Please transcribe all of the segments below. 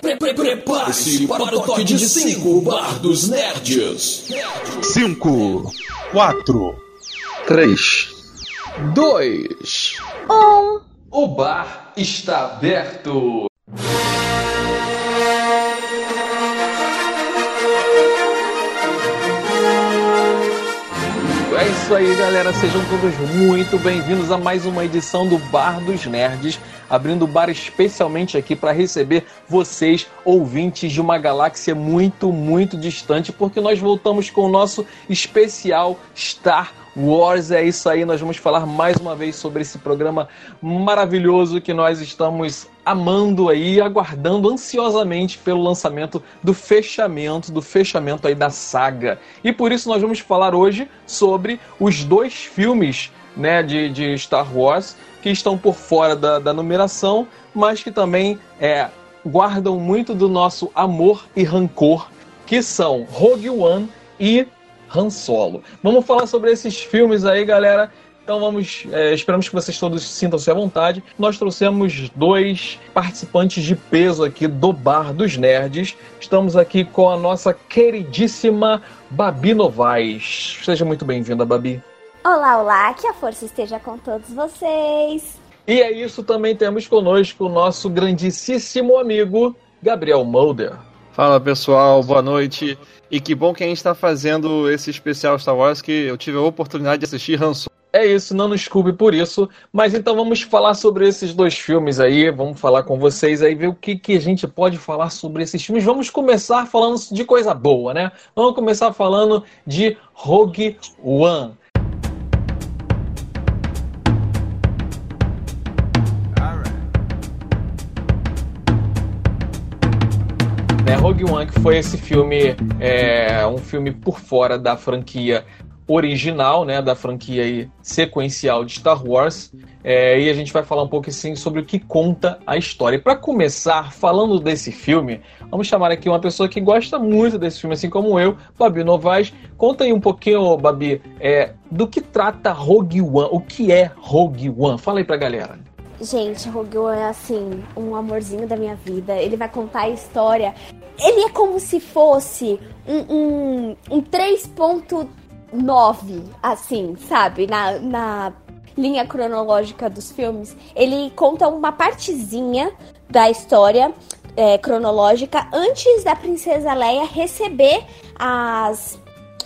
Prepare-se para o toque de 5 Bar dos Nerds. 5, 4, 3, 2, 1. O bar está aberto. Isso aí, galera. Sejam todos muito bem-vindos a mais uma edição do Bar dos Nerds, abrindo o bar especialmente aqui para receber vocês, ouvintes de uma galáxia muito, muito distante, porque nós voltamos com o nosso especial Star Wars. É isso aí, nós vamos falar mais uma vez sobre esse programa maravilhoso que nós estamos amando aí, aguardando ansiosamente pelo lançamento do fechamento, do fechamento aí da saga. E por isso nós vamos falar hoje sobre os dois filmes né, de, de Star Wars que estão por fora da, da numeração, mas que também é, guardam muito do nosso amor e rancor, que são Rogue One e Han Solo. Vamos falar sobre esses filmes aí, galera. Então vamos, é, esperamos que vocês todos sintam-se à vontade. Nós trouxemos dois participantes de peso aqui do Bar dos Nerds. Estamos aqui com a nossa queridíssima Babi Novaes. Seja muito bem-vinda, Babi. Olá, olá, que a força esteja com todos vocês. E é isso, também temos conosco o nosso grandíssimo amigo Gabriel Mulder. Fala pessoal, boa noite. E que bom que a gente está fazendo esse especial Star Wars que eu tive a oportunidade de assistir Han Solo. É isso, não nos culpe por isso. Mas então vamos falar sobre esses dois filmes aí. Vamos falar com vocês aí, ver o que, que a gente pode falar sobre esses filmes. Vamos começar falando de coisa boa, né? Vamos começar falando de Rogue One. né, Rogue One, que foi esse filme, é, um filme por fora da franquia original, né, da franquia aí, sequencial de Star Wars, é, e a gente vai falar um pouco assim sobre o que conta a história. Para começar, falando desse filme, vamos chamar aqui uma pessoa que gosta muito desse filme, assim como eu, Babi Novaes. Conta aí um pouquinho, Babi, é, do que trata Rogue One, o que é Rogue One? Fala aí pra galera. Gente, Rogue One é assim, um amorzinho da minha vida. Ele vai contar a história. Ele é como se fosse um, um, um 3.9, assim, sabe? Na, na linha cronológica dos filmes. Ele conta uma partezinha da história é, cronológica antes da Princesa Leia receber as,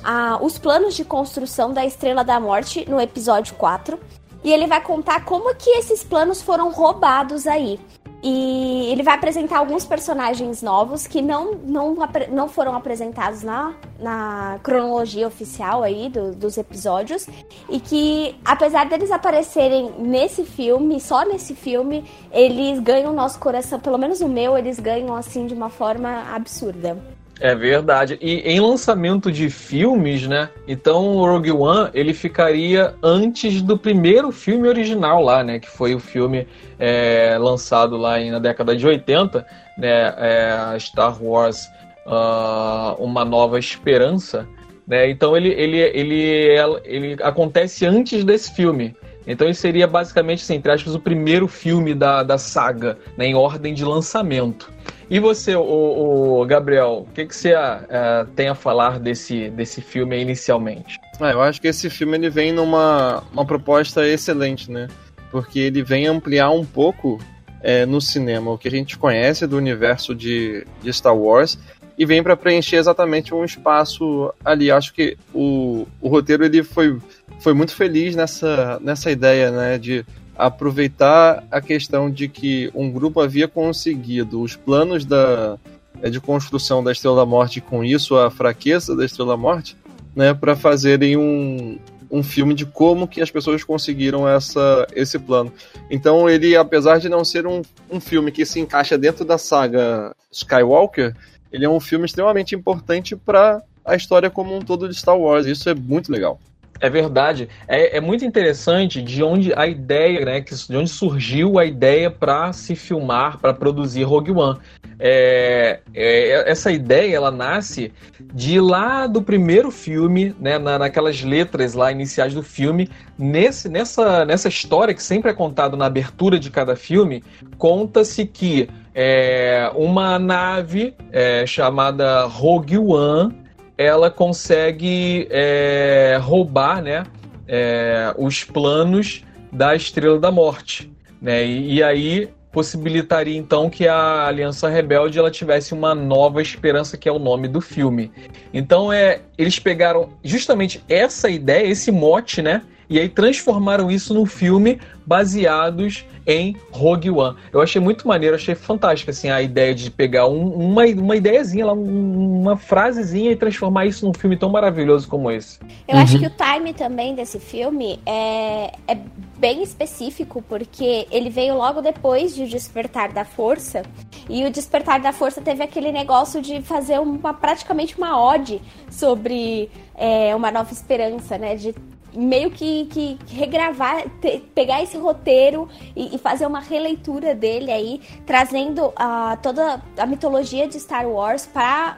a, os planos de construção da Estrela da Morte no episódio 4 e ele vai contar como que esses planos foram roubados aí. E ele vai apresentar alguns personagens novos que não, não, não foram apresentados na, na cronologia oficial aí do, dos episódios. E que, apesar deles aparecerem nesse filme, só nesse filme, eles ganham o nosso coração, pelo menos o meu, eles ganham assim de uma forma absurda. É verdade. E em lançamento de filmes, né? Então o Rogue One ele ficaria antes do primeiro filme original lá, né? Que foi o filme é, lançado lá na década de 80, né? É, Star Wars uh, Uma Nova Esperança. Né? Então ele, ele, ele, ele acontece antes desse filme. Então ele seria basicamente, assim, entre aspas, o primeiro filme da, da saga, né, em ordem de lançamento. E você, o, o Gabriel, o que, que você uh, tem a falar desse, desse filme inicialmente? Ah, eu acho que esse filme ele vem numa uma proposta excelente, né? Porque ele vem ampliar um pouco é, no cinema o que a gente conhece do universo de, de Star Wars e vem para preencher exatamente um espaço ali. Acho que o, o roteiro ele foi, foi muito feliz nessa, nessa ideia, né? De aproveitar a questão de que um grupo havia conseguido os planos da, é, de construção da Estrela da Morte, com isso a fraqueza da Estrela da Morte, né, para fazerem um, um filme de como que as pessoas conseguiram essa, esse plano. Então ele, apesar de não ser um, um filme que se encaixa dentro da saga Skywalker, ele é um filme extremamente importante para a história como um todo de Star Wars. Isso é muito legal. É verdade. É, é, muito interessante de onde a ideia, né, de onde surgiu a ideia para se filmar, para produzir Rogue One. É, é, essa ideia ela nasce de lá do primeiro filme, né, na, naquelas letras lá iniciais do filme. Nesse, nessa, nessa história que sempre é contada na abertura de cada filme, conta-se que é, uma nave é, chamada Rogue One, ela consegue é, roubar, né, é, os planos da Estrela da Morte, né? E, e, aí possibilitaria então que a Aliança Rebelde ela tivesse uma nova esperança, que é o nome do filme. Então é, eles pegaram justamente essa ideia, esse mote, né? E aí transformaram isso num filme baseados em Rogue One. Eu achei muito maneiro, achei fantástica assim, a ideia de pegar um, uma, uma ideiazinha, lá, uma frasezinha e transformar isso num filme tão maravilhoso como esse. Eu uhum. acho que o time também desse filme é, é bem específico, porque ele veio logo depois de O Despertar da Força. E o Despertar da Força teve aquele negócio de fazer uma, praticamente uma ode sobre é, uma nova esperança, né? De meio que, que regravar, te, pegar esse roteiro e, e, fazer uma releitura dele aí, trazendo uh, toda a mitologia de Star Wars para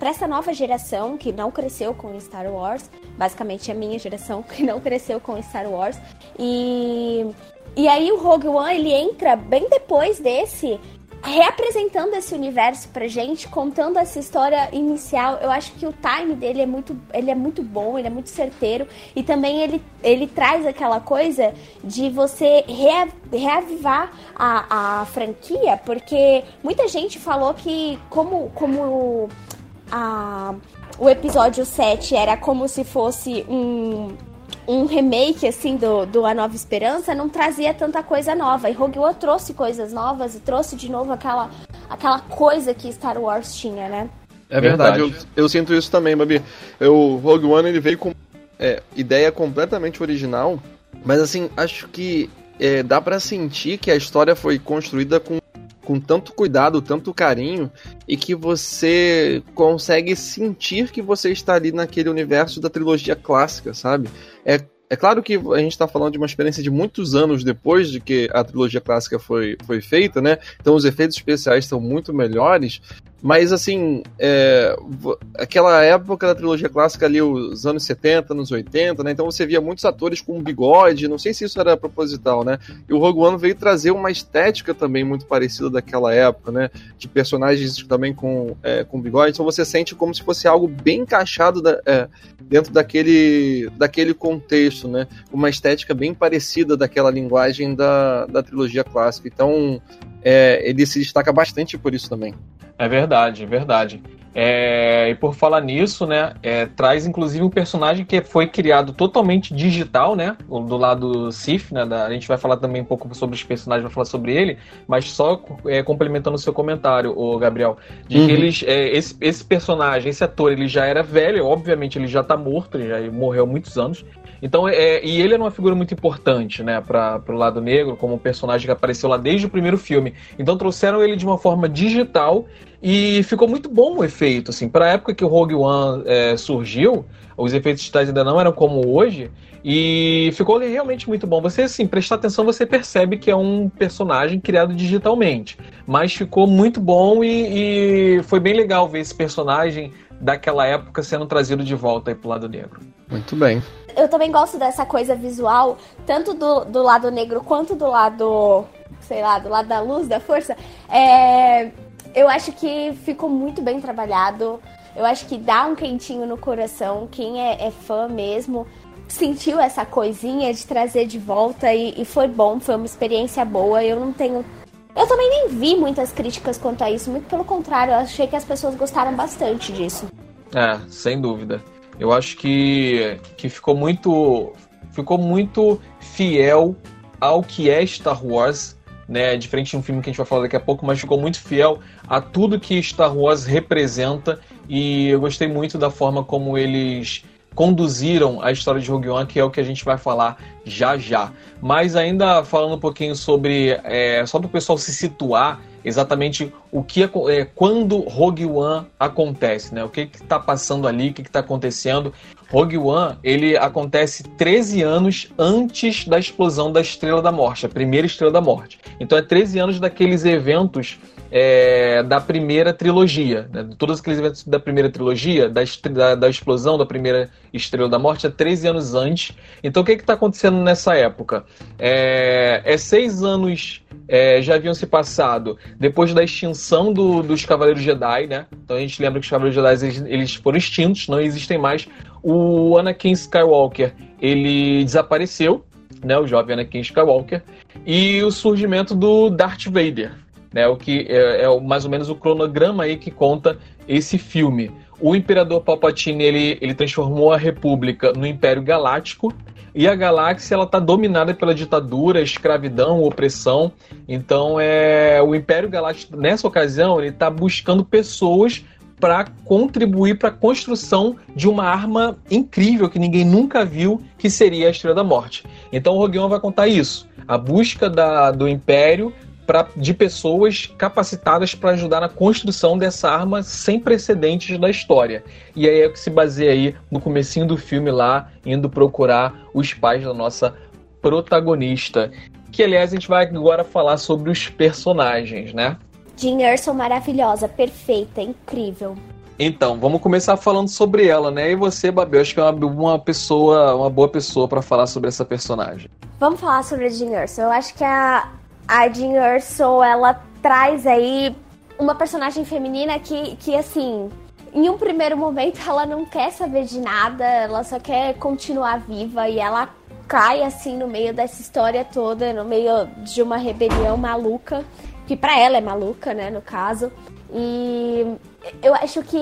essa nova geração que não cresceu com Star Wars, basicamente a minha geração que não cresceu com Star Wars. E, e aí o Rogue One ele entra bem depois desse reapresentando esse universo pra gente, contando essa história inicial. Eu acho que o time dele é muito, ele é muito bom, ele é muito certeiro e também ele, ele traz aquela coisa de você reavivar a, a franquia, porque muita gente falou que como como a o episódio 7 era como se fosse um um remake, assim, do, do A Nova Esperança, não trazia tanta coisa nova. E Rogue One trouxe coisas novas e trouxe de novo aquela, aquela coisa que Star Wars tinha, né? É verdade, verdade. Eu, eu, sinto isso também, Babi. O Rogue One ele veio com é, ideia completamente original, mas assim, acho que é, dá para sentir que a história foi construída com, com tanto cuidado, tanto carinho, e que você consegue sentir que você está ali naquele universo da trilogia clássica, sabe? É, é claro que a gente está falando de uma experiência de muitos anos depois de que a trilogia clássica foi, foi feita, né? Então os efeitos especiais estão muito melhores, mas, assim, é, aquela época da trilogia clássica ali, os anos 70, anos 80, né? Então você via muitos atores com bigode, não sei se isso era proposital, né? E o Rogue One veio trazer uma estética também muito parecida daquela época, né? De personagens também com, é, com bigode. Então você sente como se fosse algo bem encaixado da, é, dentro daquele, daquele contexto, né? Uma estética bem parecida daquela linguagem da, da trilogia clássica. Então é, ele se destaca bastante por isso também. É verdade, é verdade. É, e por falar nisso, né, é, traz inclusive um personagem que foi criado totalmente digital, né, do lado Sif, né, da, a gente vai falar também um pouco sobre os personagens, vai falar sobre ele, mas só é, complementando o seu comentário, o Gabriel, de uhum. que eles, é, esse, esse personagem, esse ator, ele já era velho, obviamente ele já tá morto, ele já morreu há muitos anos, então, é, e ele era uma figura muito importante, né, para o lado negro, como um personagem que apareceu lá desde o primeiro filme. Então trouxeram ele de uma forma digital e ficou muito bom o efeito, assim. Para a época que o Rogue One é, surgiu, os efeitos digitais ainda não eram como hoje, e ficou realmente muito bom. Você, assim, prestar atenção, você percebe que é um personagem criado digitalmente. Mas ficou muito bom e, e foi bem legal ver esse personagem daquela época sendo trazido de volta aí pro lado negro. Muito bem. Eu também gosto dessa coisa visual, tanto do, do lado negro quanto do lado, sei lá, do lado da luz, da força. É, eu acho que ficou muito bem trabalhado. Eu acho que dá um quentinho no coração. Quem é, é fã mesmo sentiu essa coisinha de trazer de volta e, e, foi bom, foi uma experiência boa. Eu não tenho. Eu também nem vi muitas críticas quanto a isso, muito pelo contrário, eu achei que as pessoas gostaram bastante disso. É, sem dúvida. Eu acho que, que ficou muito ficou muito fiel ao que é Star Wars né? Diferente de um filme que a gente vai falar daqui a pouco, mas ficou muito fiel a tudo que Star Wars representa e eu gostei muito da forma como eles conduziram a história de Rogue One, que é o que a gente vai falar já já. Mas ainda falando um pouquinho sobre, é, só para o pessoal se situar exatamente o que é, quando Rogue One acontece, né? O que está passando ali, o que está acontecendo. Rogue One, ele acontece 13 anos antes da explosão da Estrela da Morte, a primeira Estrela da Morte. Então é 13 anos daqueles eventos é, da primeira trilogia. Né? Todos aqueles eventos da primeira trilogia, da, da, da, explosão da primeira Estrela da Morte, é 13 anos antes. Então o que está acontecendo nessa época? É, é seis anos é, já haviam se passado depois da extinção do, dos Cavaleiros Jedi, né? Então a gente lembra que os Cavaleiros Jedi eles, eles foram extintos, não existem mais. O Anakin Skywalker ele desapareceu, né? O jovem Anakin Skywalker e o surgimento do Darth Vader, né? O que é, é mais ou menos o cronograma aí que conta esse filme. O Imperador Palpatine ele, ele transformou a República no Império Galáctico e a galáxia ela está dominada pela ditadura, escravidão, opressão. Então é o Império Galáctico nessa ocasião ele está buscando pessoas para contribuir para a construção de uma arma incrível que ninguém nunca viu, que seria a Estrela da Morte. Então o Rogue One vai contar isso, a busca da, do Império pra, de pessoas capacitadas para ajudar na construção dessa arma sem precedentes da história. E aí é o que se baseia aí no comecinho do filme lá, indo procurar os pais da nossa protagonista. Que aliás a gente vai agora falar sobre os personagens, né? Jean Erso maravilhosa, perfeita, incrível. Então, vamos começar falando sobre ela, né? E você, Babi, acho que é uma, uma pessoa, uma boa pessoa para falar sobre essa personagem. Vamos falar sobre a Jean Erso. Eu acho que a, a Jean Erso, ela traz aí uma personagem feminina que, que, assim, em um primeiro momento ela não quer saber de nada, ela só quer continuar viva e ela cai, assim, no meio dessa história toda, no meio de uma rebelião maluca, que para ela é maluca, né, no caso. E eu acho que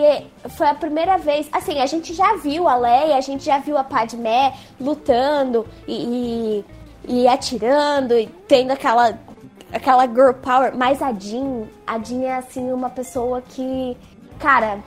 foi a primeira vez. Assim, a gente já viu a Leia, a gente já viu a Padmé lutando e, e, e atirando e tendo aquela aquela girl power, mas a Jean, a Jean é assim uma pessoa que, cara,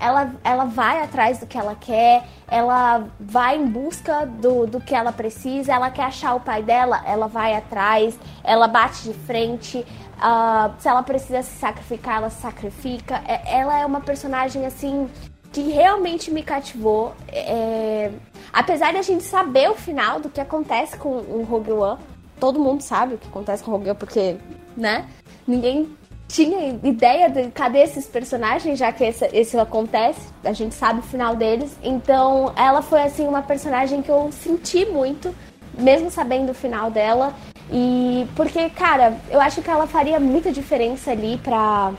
ela, ela vai atrás do que ela quer, ela vai em busca do, do que ela precisa, ela quer achar o pai dela, ela vai atrás, ela bate de frente, uh, se ela precisa se sacrificar, ela se sacrifica. É, ela é uma personagem assim que realmente me cativou. É, apesar de a gente saber o final do que acontece com o Rogue One, todo mundo sabe o que acontece com o Rogue porque, né? Ninguém tinha ideia de cadê esses personagens, já que esse, esse acontece, a gente sabe o final deles. Então, ela foi assim uma personagem que eu senti muito, mesmo sabendo o final dela. E porque, cara, eu acho que ela faria muita diferença ali pra,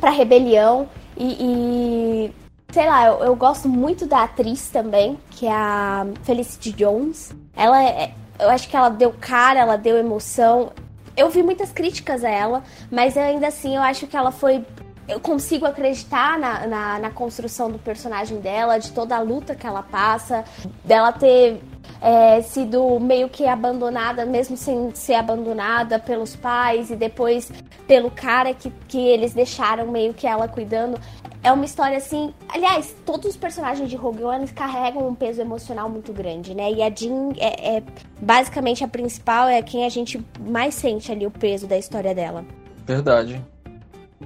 pra rebelião. E, e sei lá, eu, eu, gosto muito da atriz também, que é a Felicity Jones. Ela é, eu acho que ela deu cara, ela deu emoção. Eu vi muitas críticas a ela, mas ainda assim eu acho que ela foi. Eu consigo acreditar na, na, na construção do personagem dela, de toda a luta que ela passa, dela ter é, sido meio que abandonada, mesmo sem ser abandonada pelos pais e depois pelo cara que, que eles deixaram meio que ela cuidando. É uma história assim. Aliás, todos os personagens de Rogue One carregam um peso emocional muito grande, né? E a Jean é, é basicamente a principal, é quem a gente mais sente ali o peso da história dela. Verdade.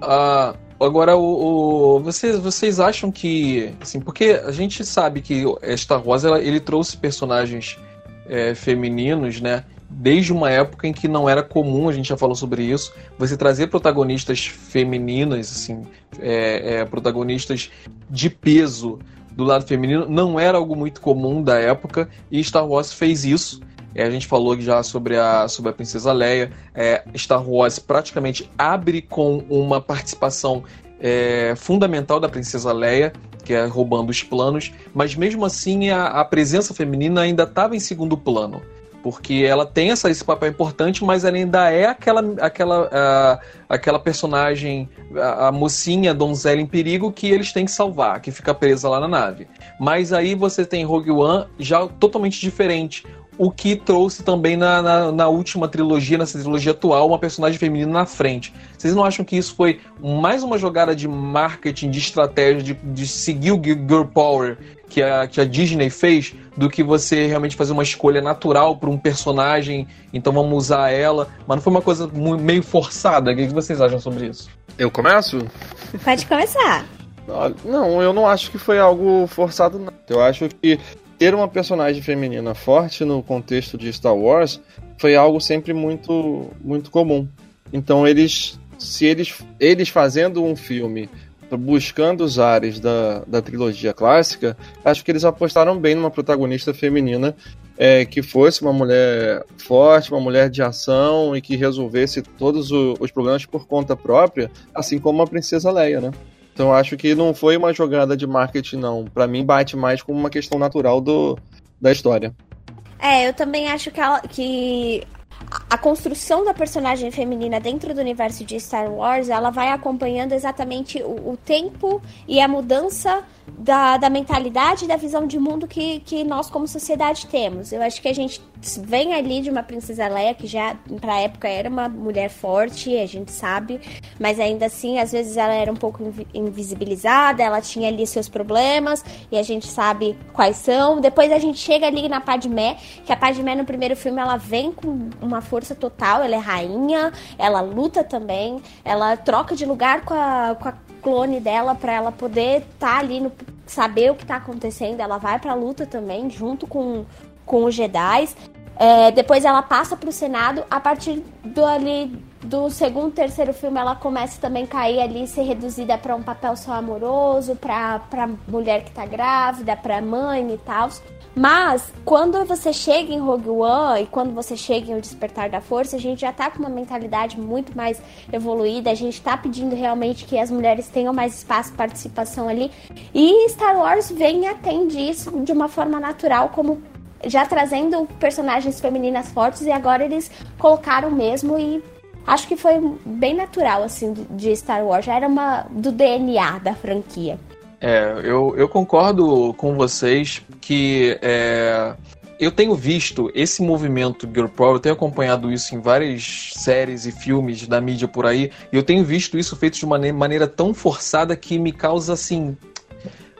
Ah, agora, o, o, vocês, vocês acham que. Assim, porque a gente sabe que Star Wars ela, ele trouxe personagens é, femininos, né? Desde uma época em que não era comum, a gente já falou sobre isso, você trazer protagonistas femininas, assim, é, é, protagonistas de peso do lado feminino, não era algo muito comum da época, e Star Wars fez isso. É, a gente falou já sobre a, sobre a Princesa Leia. É, Star Wars praticamente abre com uma participação é, fundamental da Princesa Leia, que é roubando os planos, mas mesmo assim a, a presença feminina ainda estava em segundo plano porque ela tem essa, esse papel importante, mas ela ainda é aquela, aquela, aquela personagem, a, a, mocinha, a donzela em perigo que eles têm que salvar, que fica presa lá na nave. Mas aí você tem Rogue One já totalmente diferente. O que trouxe também na, na, na última trilogia, nessa trilogia atual, uma personagem feminina na frente. Vocês não acham que isso foi mais uma jogada de marketing, de estratégia, de, de seguir o Girl Power que a, que a Disney fez do que você realmente fazer uma escolha natural para um personagem, então vamos usar ela. Mas não foi uma coisa meio forçada. O que vocês acham sobre isso? Eu começo? Pode começar. Não, eu não acho que foi algo forçado, não. Eu acho que ter uma personagem feminina forte no contexto de Star Wars foi algo sempre muito, muito comum. Então eles, se eles, eles fazendo um filme buscando os ares da, da trilogia clássica, acho que eles apostaram bem numa protagonista feminina é, que fosse uma mulher forte, uma mulher de ação e que resolvesse todos os problemas por conta própria, assim como a princesa Leia, né? Então acho que não foi uma jogada de marketing, não. Para mim bate mais como uma questão natural do, da história. É, eu também acho que, ela, que a construção da personagem feminina dentro do universo de Star Wars, ela vai acompanhando exatamente o, o tempo e a mudança da, da mentalidade e da visão de mundo que, que nós como sociedade temos. Eu acho que a gente vem ali de uma princesa Leia que já pra época era uma mulher forte, a gente sabe, mas ainda assim, às vezes ela era um pouco invisibilizada, ela tinha ali seus problemas e a gente sabe quais são. Depois a gente chega ali na Padmé, que a Padmé no primeiro filme ela vem com uma força total, ela é rainha, ela luta também, ela troca de lugar com a, com a clone dela para ela poder estar tá ali no saber o que tá acontecendo. Ela vai pra luta também, junto com, com os Jedi. É, depois ela passa pro Senado. A partir do ali do segundo, terceiro filme, ela começa também a cair ali, ser reduzida para um papel só amoroso, pra mulher que tá grávida, pra mãe e tal. Mas, quando você chega em Rogue One e quando você chega em O Despertar da Força, a gente já tá com uma mentalidade muito mais evoluída, a gente tá pedindo realmente que as mulheres tenham mais espaço participação ali. E Star Wars vem e atende isso de uma forma natural, como já trazendo personagens femininas fortes, e agora eles colocaram mesmo e acho que foi bem natural, assim, de Star Wars. Já era uma do DNA da franquia. É, eu, eu concordo com vocês que é, eu tenho visto esse movimento Girl Power, eu tenho acompanhado isso em várias séries e filmes da mídia por aí, e eu tenho visto isso feito de uma maneira tão forçada que me causa assim.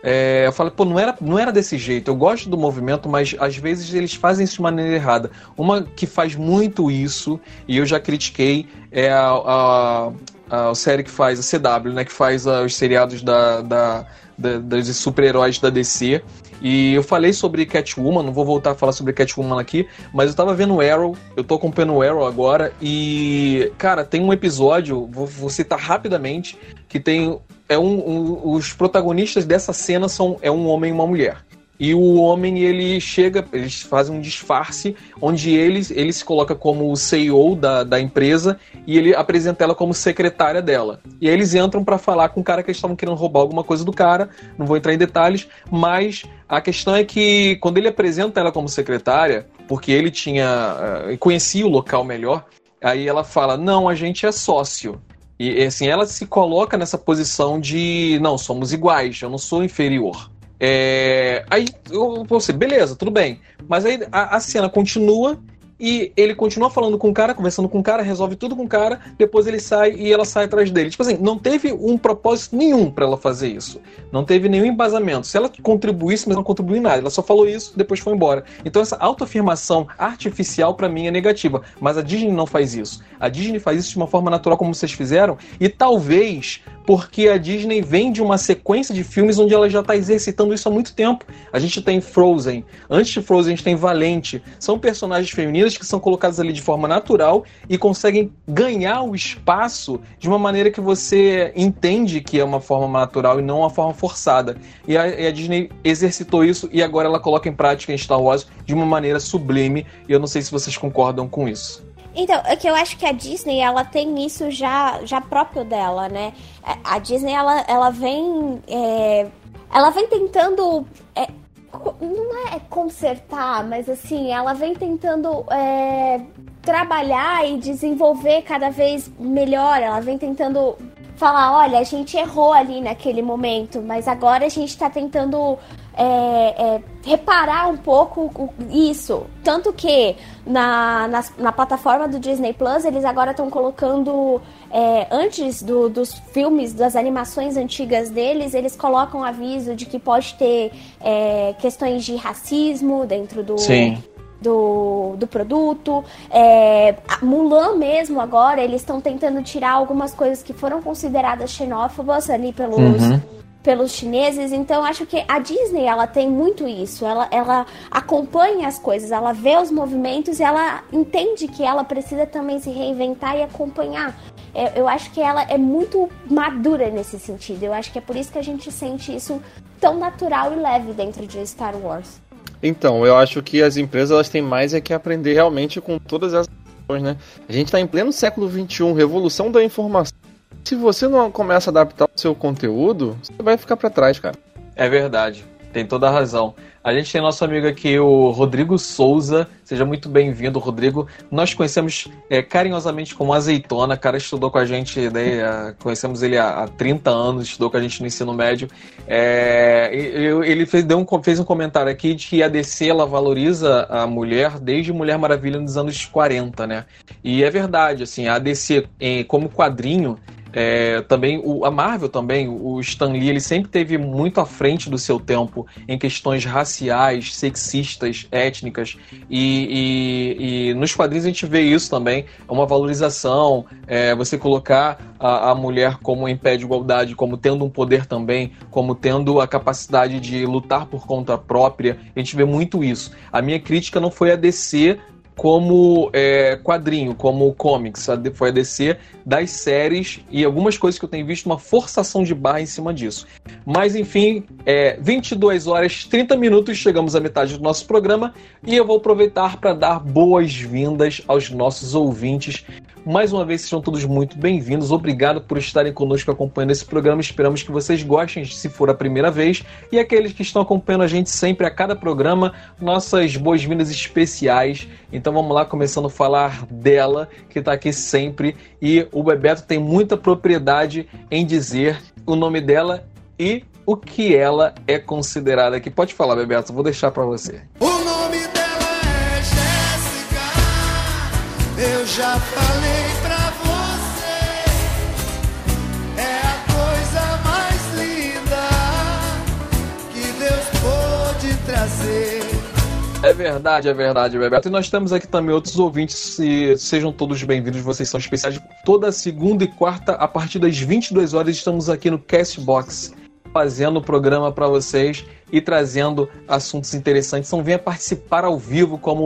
É, eu falo, pô, não era, não era desse jeito. Eu gosto do movimento, mas às vezes eles fazem isso de maneira errada. Uma que faz muito isso, e eu já critiquei, é a, a, a, a série que faz, a CW, né? Que faz a, os seriados da, da da, dos super-heróis da DC. E eu falei sobre Catwoman, não vou voltar a falar sobre Catwoman aqui, mas eu tava vendo Arrow, eu tô acompanhando o Arrow agora, e, cara, tem um episódio, vou, vou citar rapidamente, que tem. É um, um, os protagonistas dessa cena são é um homem e uma mulher. E o homem, ele chega, eles fazem um disfarce, onde eles, ele se coloca como o CEO da, da empresa e ele apresenta ela como secretária dela. E aí eles entram para falar com o cara que eles estavam querendo roubar alguma coisa do cara, não vou entrar em detalhes, mas a questão é que quando ele apresenta ela como secretária, porque ele tinha. Uh, conhecia o local melhor, aí ela fala: não, a gente é sócio. E assim, ela se coloca nessa posição de não, somos iguais, eu não sou inferior. É, aí eu você, beleza, tudo bem. Mas aí a, a cena continua e ele continua falando com o cara, conversando com o cara, resolve tudo com o cara, depois ele sai e ela sai atrás dele. Tipo assim, não teve um propósito nenhum para ela fazer isso. Não teve nenhum embasamento. Se ela contribuísse, mas não contribuiu em nada. Ela só falou isso, depois foi embora. Então essa autoafirmação artificial para mim é negativa, mas a Disney não faz isso. A Disney faz isso de uma forma natural como vocês fizeram e talvez porque a Disney vem de uma sequência de filmes onde ela já está exercitando isso há muito tempo. A gente tem Frozen, antes de Frozen a gente tem Valente. São personagens que são colocadas ali de forma natural e conseguem ganhar o espaço de uma maneira que você entende que é uma forma natural e não uma forma forçada. E a, a Disney exercitou isso e agora ela coloca em prática em Star Wars de uma maneira sublime. E eu não sei se vocês concordam com isso. Então, é que eu acho que a Disney, ela tem isso já, já próprio dela, né? A Disney, ela, ela vem... É, ela vem tentando... É, não é consertar, mas assim, ela vem tentando é, trabalhar e desenvolver cada vez melhor. Ela vem tentando falar, olha, a gente errou ali naquele momento, mas agora a gente está tentando é, é, reparar um pouco isso. Tanto que na, na, na, plataforma do Disney Plus, eles agora estão colocando, é, antes do, dos filmes, das animações antigas deles, eles colocam aviso de que pode ter é, questões de racismo dentro do. Sim do, do produto. É, Mulan mesmo agora, eles estão tentando tirar algumas coisas que foram consideradas xenófobas ali pelos, uhum. pelos chineses. Então acho que a Disney ela tem muito isso. Ela, ela acompanha as coisas, ela vê os movimentos e ela entende que ela precisa também se reinventar e acompanhar. Eu, eu acho que ela é muito madura nesse sentido. Eu acho que é por isso que a gente sente isso tão natural e leve dentro de Star Wars. Então, eu acho que as empresas elas têm mais é que aprender realmente com todas essas coisas, né? A gente está em pleno século XXI, revolução da informação. Se você não começa a adaptar o seu conteúdo, você vai ficar para trás, cara. É verdade, tem toda a razão. A gente tem nosso amigo aqui, o Rodrigo Souza. Seja muito bem-vindo, Rodrigo. Nós conhecemos é, carinhosamente como Azeitona. O cara estudou com a gente, né, conhecemos ele há, há 30 anos, estudou com a gente no ensino médio. É, ele fez, deu um, fez um comentário aqui de que a DC ela valoriza a mulher desde Mulher Maravilha nos anos 40, né? E é verdade, assim, a DC, como quadrinho, é, também o, a Marvel também, o Stan Lee, ele sempre teve muito à frente do seu tempo em questões raciais, sexistas, étnicas e, e, e nos quadrinhos a gente vê isso também, uma valorização, é, você colocar a, a, mulher como em pé de igualdade, como tendo um poder também, como tendo a capacidade de lutar por conta própria, a gente vê muito isso. A minha crítica não foi a DC como é, quadrinho, como comics, foi a DC das séries e algumas coisas que eu tenho visto uma forçação de barra em cima disso. Mas enfim, é, 22 horas 30 minutos, chegamos à metade do nosso programa e eu vou aproveitar para dar boas-vindas aos nossos ouvintes mais uma vez, sejam todos muito bem-vindos. Obrigado por estarem conosco acompanhando esse programa. Esperamos que vocês gostem, se for a primeira vez. E aqueles que estão acompanhando a gente sempre a cada programa, nossas boas-vindas especiais. Então vamos lá, começando a falar dela, que está aqui sempre. E o Bebeto tem muita propriedade em dizer o nome dela e o que ela é considerada aqui. Pode falar, Bebeto, vou deixar para você. Eu já falei. É verdade, é verdade, Bebeto. E nós temos aqui também outros ouvintes, se, sejam todos bem-vindos, vocês são especiais. Toda segunda e quarta, a partir das 22 horas, estamos aqui no Castbox, fazendo o programa para vocês e trazendo assuntos interessantes. Então venha participar ao vivo, como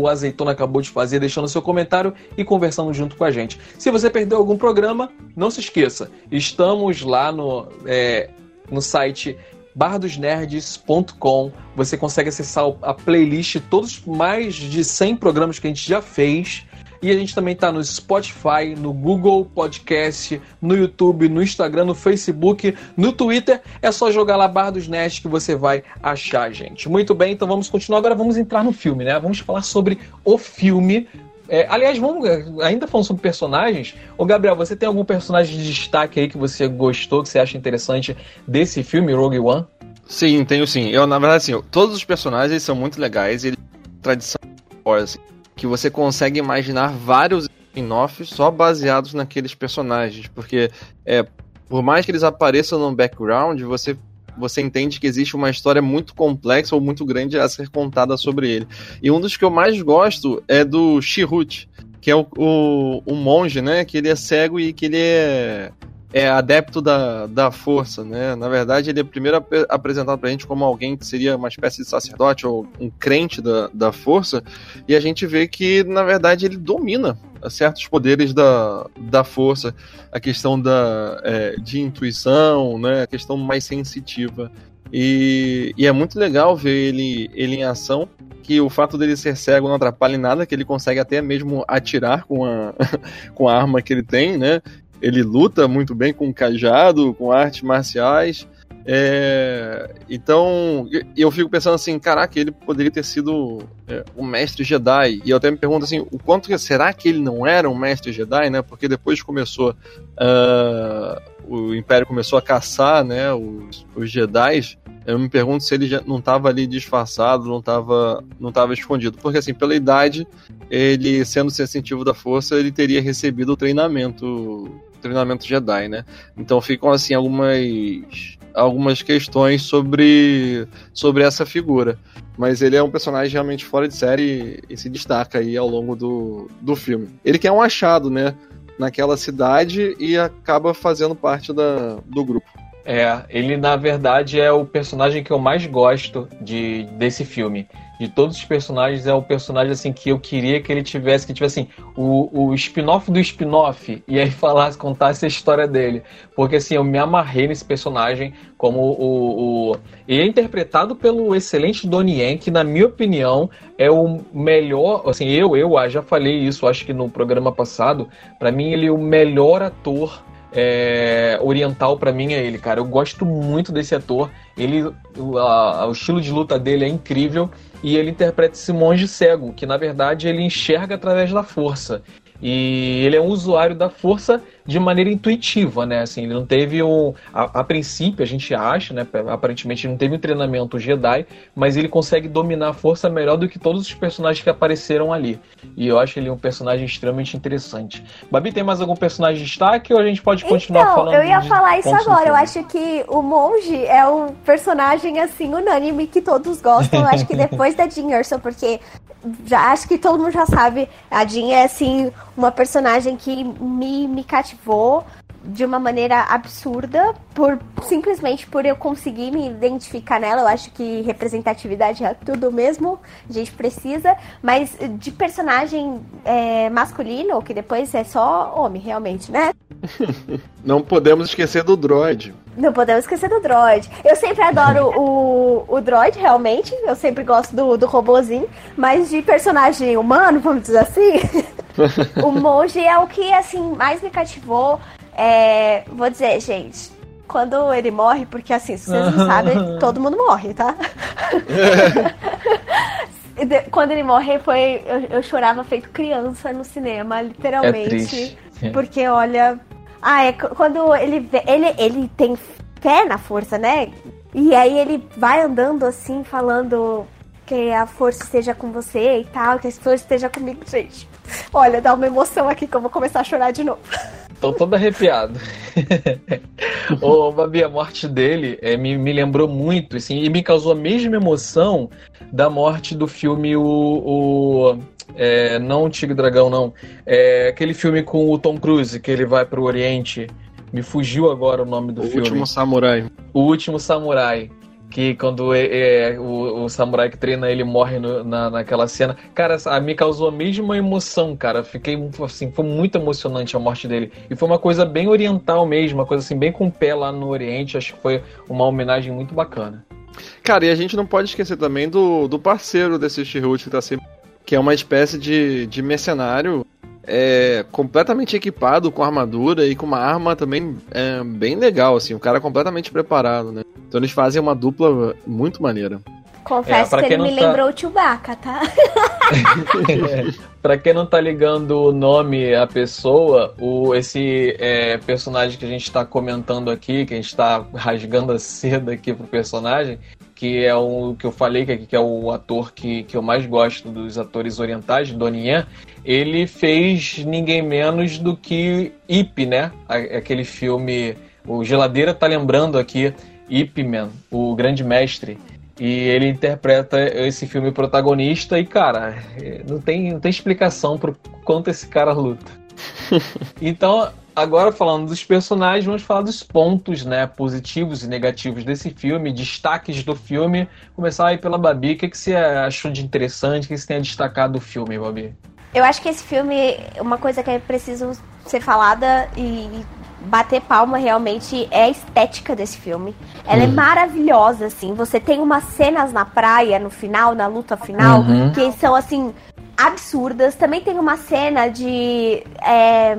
o, Azeitona acabou de fazer, deixando seu comentário e conversando junto com a gente. Se você perdeu algum programa, não se esqueça, estamos lá no, é, no site bardosnerds.com. Você consegue acessar a playlist, todos mais de 100 programas que a gente já fez. E a gente também está no Spotify, no Google Podcast, no YouTube, no Instagram, no Facebook, no Twitter. É só jogar lá Barra dos Nerds que você vai achar, gente. Muito bem, então vamos continuar. Agora vamos entrar no filme, né? Vamos falar sobre o filme é, aliás, vamos ainda falando sobre personagens. Ô Gabriel, você tem algum personagem de destaque aí que você gostou, que você acha interessante desse filme, Rogue One? Sim, tenho sim. Eu, na verdade, assim, todos os personagens são muito legais. Ele tradição assim, que você consegue imaginar vários spin-offs só baseados naqueles personagens, porque é, por mais que eles apareçam no background, você você entende que existe uma história muito complexa ou muito grande a ser contada sobre ele. E um dos que eu mais gosto é do Shirut, que é o, o, o monge, né? Que ele é cego e que ele é é adepto da, da força, né? Na verdade, ele é primeiro ap apresentado pra gente como alguém que seria uma espécie de sacerdote ou um crente da, da força, e a gente vê que, na verdade, ele domina certos poderes da, da força, a questão da, é, de intuição, né? A questão mais sensitiva. E, e, é muito legal ver ele, ele em ação, que o fato dele ser cego não atrapalha em nada, que ele consegue até mesmo atirar com a, com a arma que ele tem, né? Ele luta muito bem com cajado, com artes marciais. É, então, eu fico pensando assim, caraca, ele poderia ter sido é, um mestre Jedi. E eu até me pergunto assim, o quanto será que ele não era um mestre Jedi, né? Porque depois começou uh, o Império começou a caçar, né, os, os Jedi. Eu me pergunto se ele já não estava ali disfarçado, não estava não tava escondido. Porque, assim, pela idade, ele sendo sensitivo da força, ele teria recebido o treinamento treinamento Jedi, né? Então ficam assim algumas algumas questões sobre sobre essa figura. Mas ele é um personagem realmente fora de série e, se destaca aí ao longo do, do filme. Ele quer um achado, né? Naquela cidade e acaba fazendo parte da, do grupo. É, ele na verdade é o personagem que eu mais gosto de, desse filme. De todos os personagens, é o personagem assim que eu queria que ele tivesse, que tivesse assim, o, o spin-off do spin-off, e aí falasse, contasse a história dele. Porque assim, eu me amarrei nesse personagem como o. o ele é interpretado pelo excelente Donnie Yen, que na minha opinião é o melhor. Assim, eu, eu já falei isso, acho que no programa passado. para mim, ele é o melhor ator é, oriental para mim é ele, cara. Eu gosto muito desse ator. Ele, a, o estilo de luta dele é incrível e ele interpreta esse monge cego, que na verdade ele enxerga através da força. E ele é um usuário da força de maneira intuitiva, né? Assim, ele não teve um. A, a, princípio, a gente acha, né? Aparentemente, não teve um treinamento Jedi, mas ele consegue dominar a força melhor do que todos os personagens que apareceram ali. E eu acho ele um personagem extremamente interessante. Babi, tem mais algum personagem de destaque ou a gente pode continuar então, falando? Eu ia falar isso agora. Eu acho que o monge é um personagem assim unânime que todos gostam. Eu acho que depois da Jean Erso, porque já acho que todo mundo já sabe, a Jean é assim uma personagem que me, me cativou de uma maneira absurda, por simplesmente por eu conseguir me identificar nela. Eu acho que representatividade é tudo mesmo, a gente precisa, mas de personagem é, masculino, que depois é só homem, realmente, né? Não podemos esquecer do droid. Não podemos esquecer do droid. Eu sempre adoro o, o droid, realmente. Eu sempre gosto do, do robozinho. Mas de personagem humano, vamos dizer assim, o monge é o que, assim, mais me cativou. É, vou dizer, gente, quando ele morre, porque assim, se vocês não sabem, todo mundo morre, tá? quando ele morrer, foi. Eu, eu, chorava feito criança no cinema, literalmente. É porque, olha, ah, é quando ele, ele, ele tem fé na força, né? E aí ele vai andando assim, falando que a força esteja com você e tal, que a força esteja comigo, gente. Olha, dá uma emoção aqui que eu vou começar a chorar de novo. Tô todo arrepiado. Ô, Babi, a morte dele é, me, me lembrou muito, assim, e me causou a mesma emoção da morte do filme O. o é, não o Tigre Dragão, não. É aquele filme com o Tom Cruise, que ele vai pro Oriente. Me fugiu agora o nome do o filme. O Último Samurai. O Último Samurai. Que quando é, é o, o, samurai que treina ele morre no, na, naquela cena. Cara, a, me causou a mesma emoção, cara. Fiquei assim, foi muito emocionante a morte dele. E foi uma coisa bem oriental mesmo, uma coisa assim, bem com o pé lá no Oriente. Acho que foi uma homenagem muito bacana. Cara, e a gente não pode esquecer também do, do parceiro desse Shihut que tá sempre que é uma espécie de, de mercenário é, completamente equipado com armadura e com uma arma também é, bem legal, assim, o cara é completamente preparado, né? Então eles fazem uma dupla muito maneira. Confesso é, que ele me tá... lembrou o Chewbacca, tá? é, pra quem não tá ligando o nome à pessoa, o, esse é, personagem que a gente tá comentando aqui, que a gente tá rasgando a seda aqui pro personagem, que é o que eu falei, que, que é o ator que, que eu mais gosto dos atores orientais, Donnie ele fez ninguém menos do que Ip, né? Aquele filme, o Geladeira tá lembrando aqui, Ip Man, o grande mestre. E ele interpreta esse filme protagonista e, cara, não tem, não tem explicação pro quanto esse cara luta. então, Agora, falando dos personagens, vamos falar dos pontos né, positivos e negativos desse filme, destaques do filme. Começar aí pela Babi. O que, que você achou de interessante? O que você tem a destacar do filme, Babi? Eu acho que esse filme, uma coisa que é preciso ser falada e bater palma realmente é a estética desse filme. Ela uhum. é maravilhosa, assim. Você tem umas cenas na praia, no final, na luta final, uhum. que são, assim, absurdas. Também tem uma cena de. É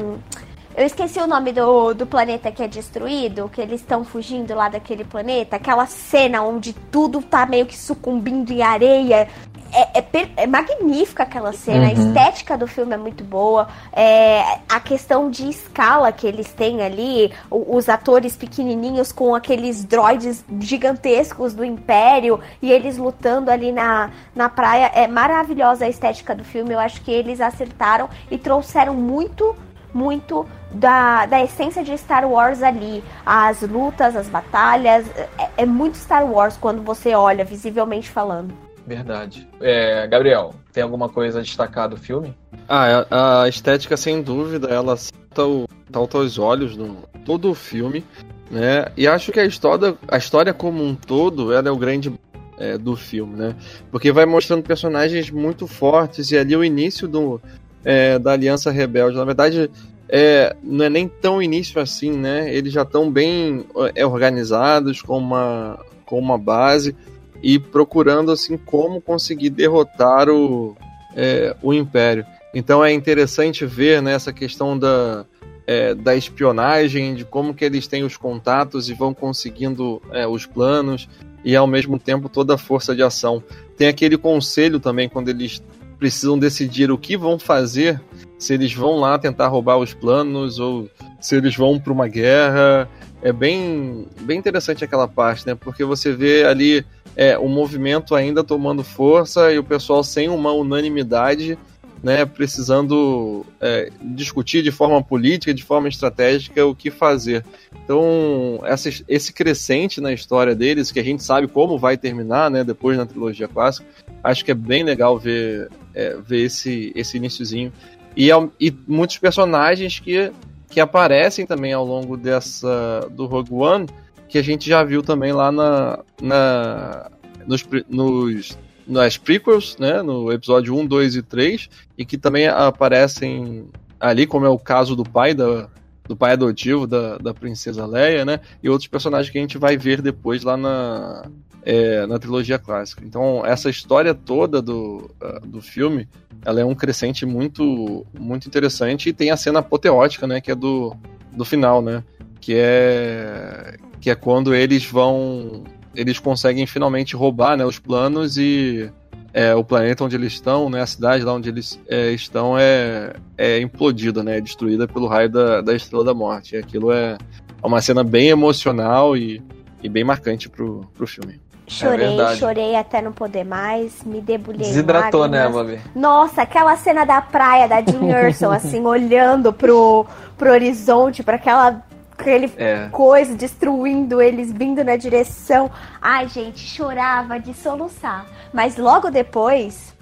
eu esqueci o nome do, do planeta que é destruído, que eles estão fugindo lá daquele planeta. Aquela cena onde tudo tá meio que sucumbindo em areia. É, é, é magnífica aquela cena, uhum. a estética do filme é muito boa. É, a questão de escala que eles têm ali, os atores pequenininhos com aqueles droids gigantescos do Império e eles lutando ali na, na praia. É maravilhosa a estética do filme. Eu acho que eles acertaram e trouxeram muito muito da, da essência de Star Wars ali. As lutas, as batalhas. É, é muito Star Wars quando você olha, visivelmente falando. Verdade. É, Gabriel, tem alguma coisa a destacar do filme? Ah, a, a estética, sem dúvida, ela salta, o, salta aos olhos no todo o filme, né? E acho que a história, a história como um todo, ela é o grande é, do filme, né? Porque vai mostrando personagens muito fortes e ali o início do, é, da Aliança Rebelde. Na verdade, é, não é nem tão início assim, né? Eles já estão bem é, organizados com uma, com uma base e procurando assim como conseguir derrotar o, é, o Império. Então é interessante ver né, essa questão da, é, da espionagem, de como que eles têm os contatos e vão conseguindo é, os planos e ao mesmo tempo toda a força de ação. Tem aquele conselho também quando eles precisam decidir o que vão fazer, se eles vão lá tentar roubar os planos ou se eles vão para uma guerra. É bem, bem interessante aquela parte, né? Porque você vê ali é, o movimento ainda tomando força e o pessoal sem uma unanimidade, né, precisando é, discutir de forma política, de forma estratégica o que fazer. Então, essa, esse crescente na história deles, que a gente sabe como vai terminar, né, depois na trilogia clássica, acho que é bem legal ver, é, ver esse, esse iníciozinho. E, e muitos personagens que, que aparecem também ao longo dessa do Rogue One, que a gente já viu também lá na, na nos, nos nas prequels, né, no episódio 1, 2 e 3, e que também aparecem ali, como é o caso do pai da, do pai adotivo da, da princesa Leia, né, e outros personagens que a gente vai ver depois lá na, é, na trilogia clássica. Então, essa história toda do, uh, do filme, ela é um crescente muito, muito interessante, e tem a cena apoteótica, né, que é do, do final, né, que é que é quando eles vão eles conseguem finalmente roubar né, os planos e é, o planeta onde eles estão, né, a cidade lá onde eles é, estão é, é implodida, né, é destruída pelo raio da, da Estrela da Morte. E aquilo é uma cena bem emocional e, e bem marcante pro, pro filme. Chorei, é chorei até não poder mais, me debulhei. Desidratou, né, Babi? Nossa, aquela cena da praia da Jean Erson, assim, olhando pro, pro horizonte, para aquela aquele é. coisa destruindo eles, vindo na direção. Ai, gente, chorava de soluçar. Mas logo depois,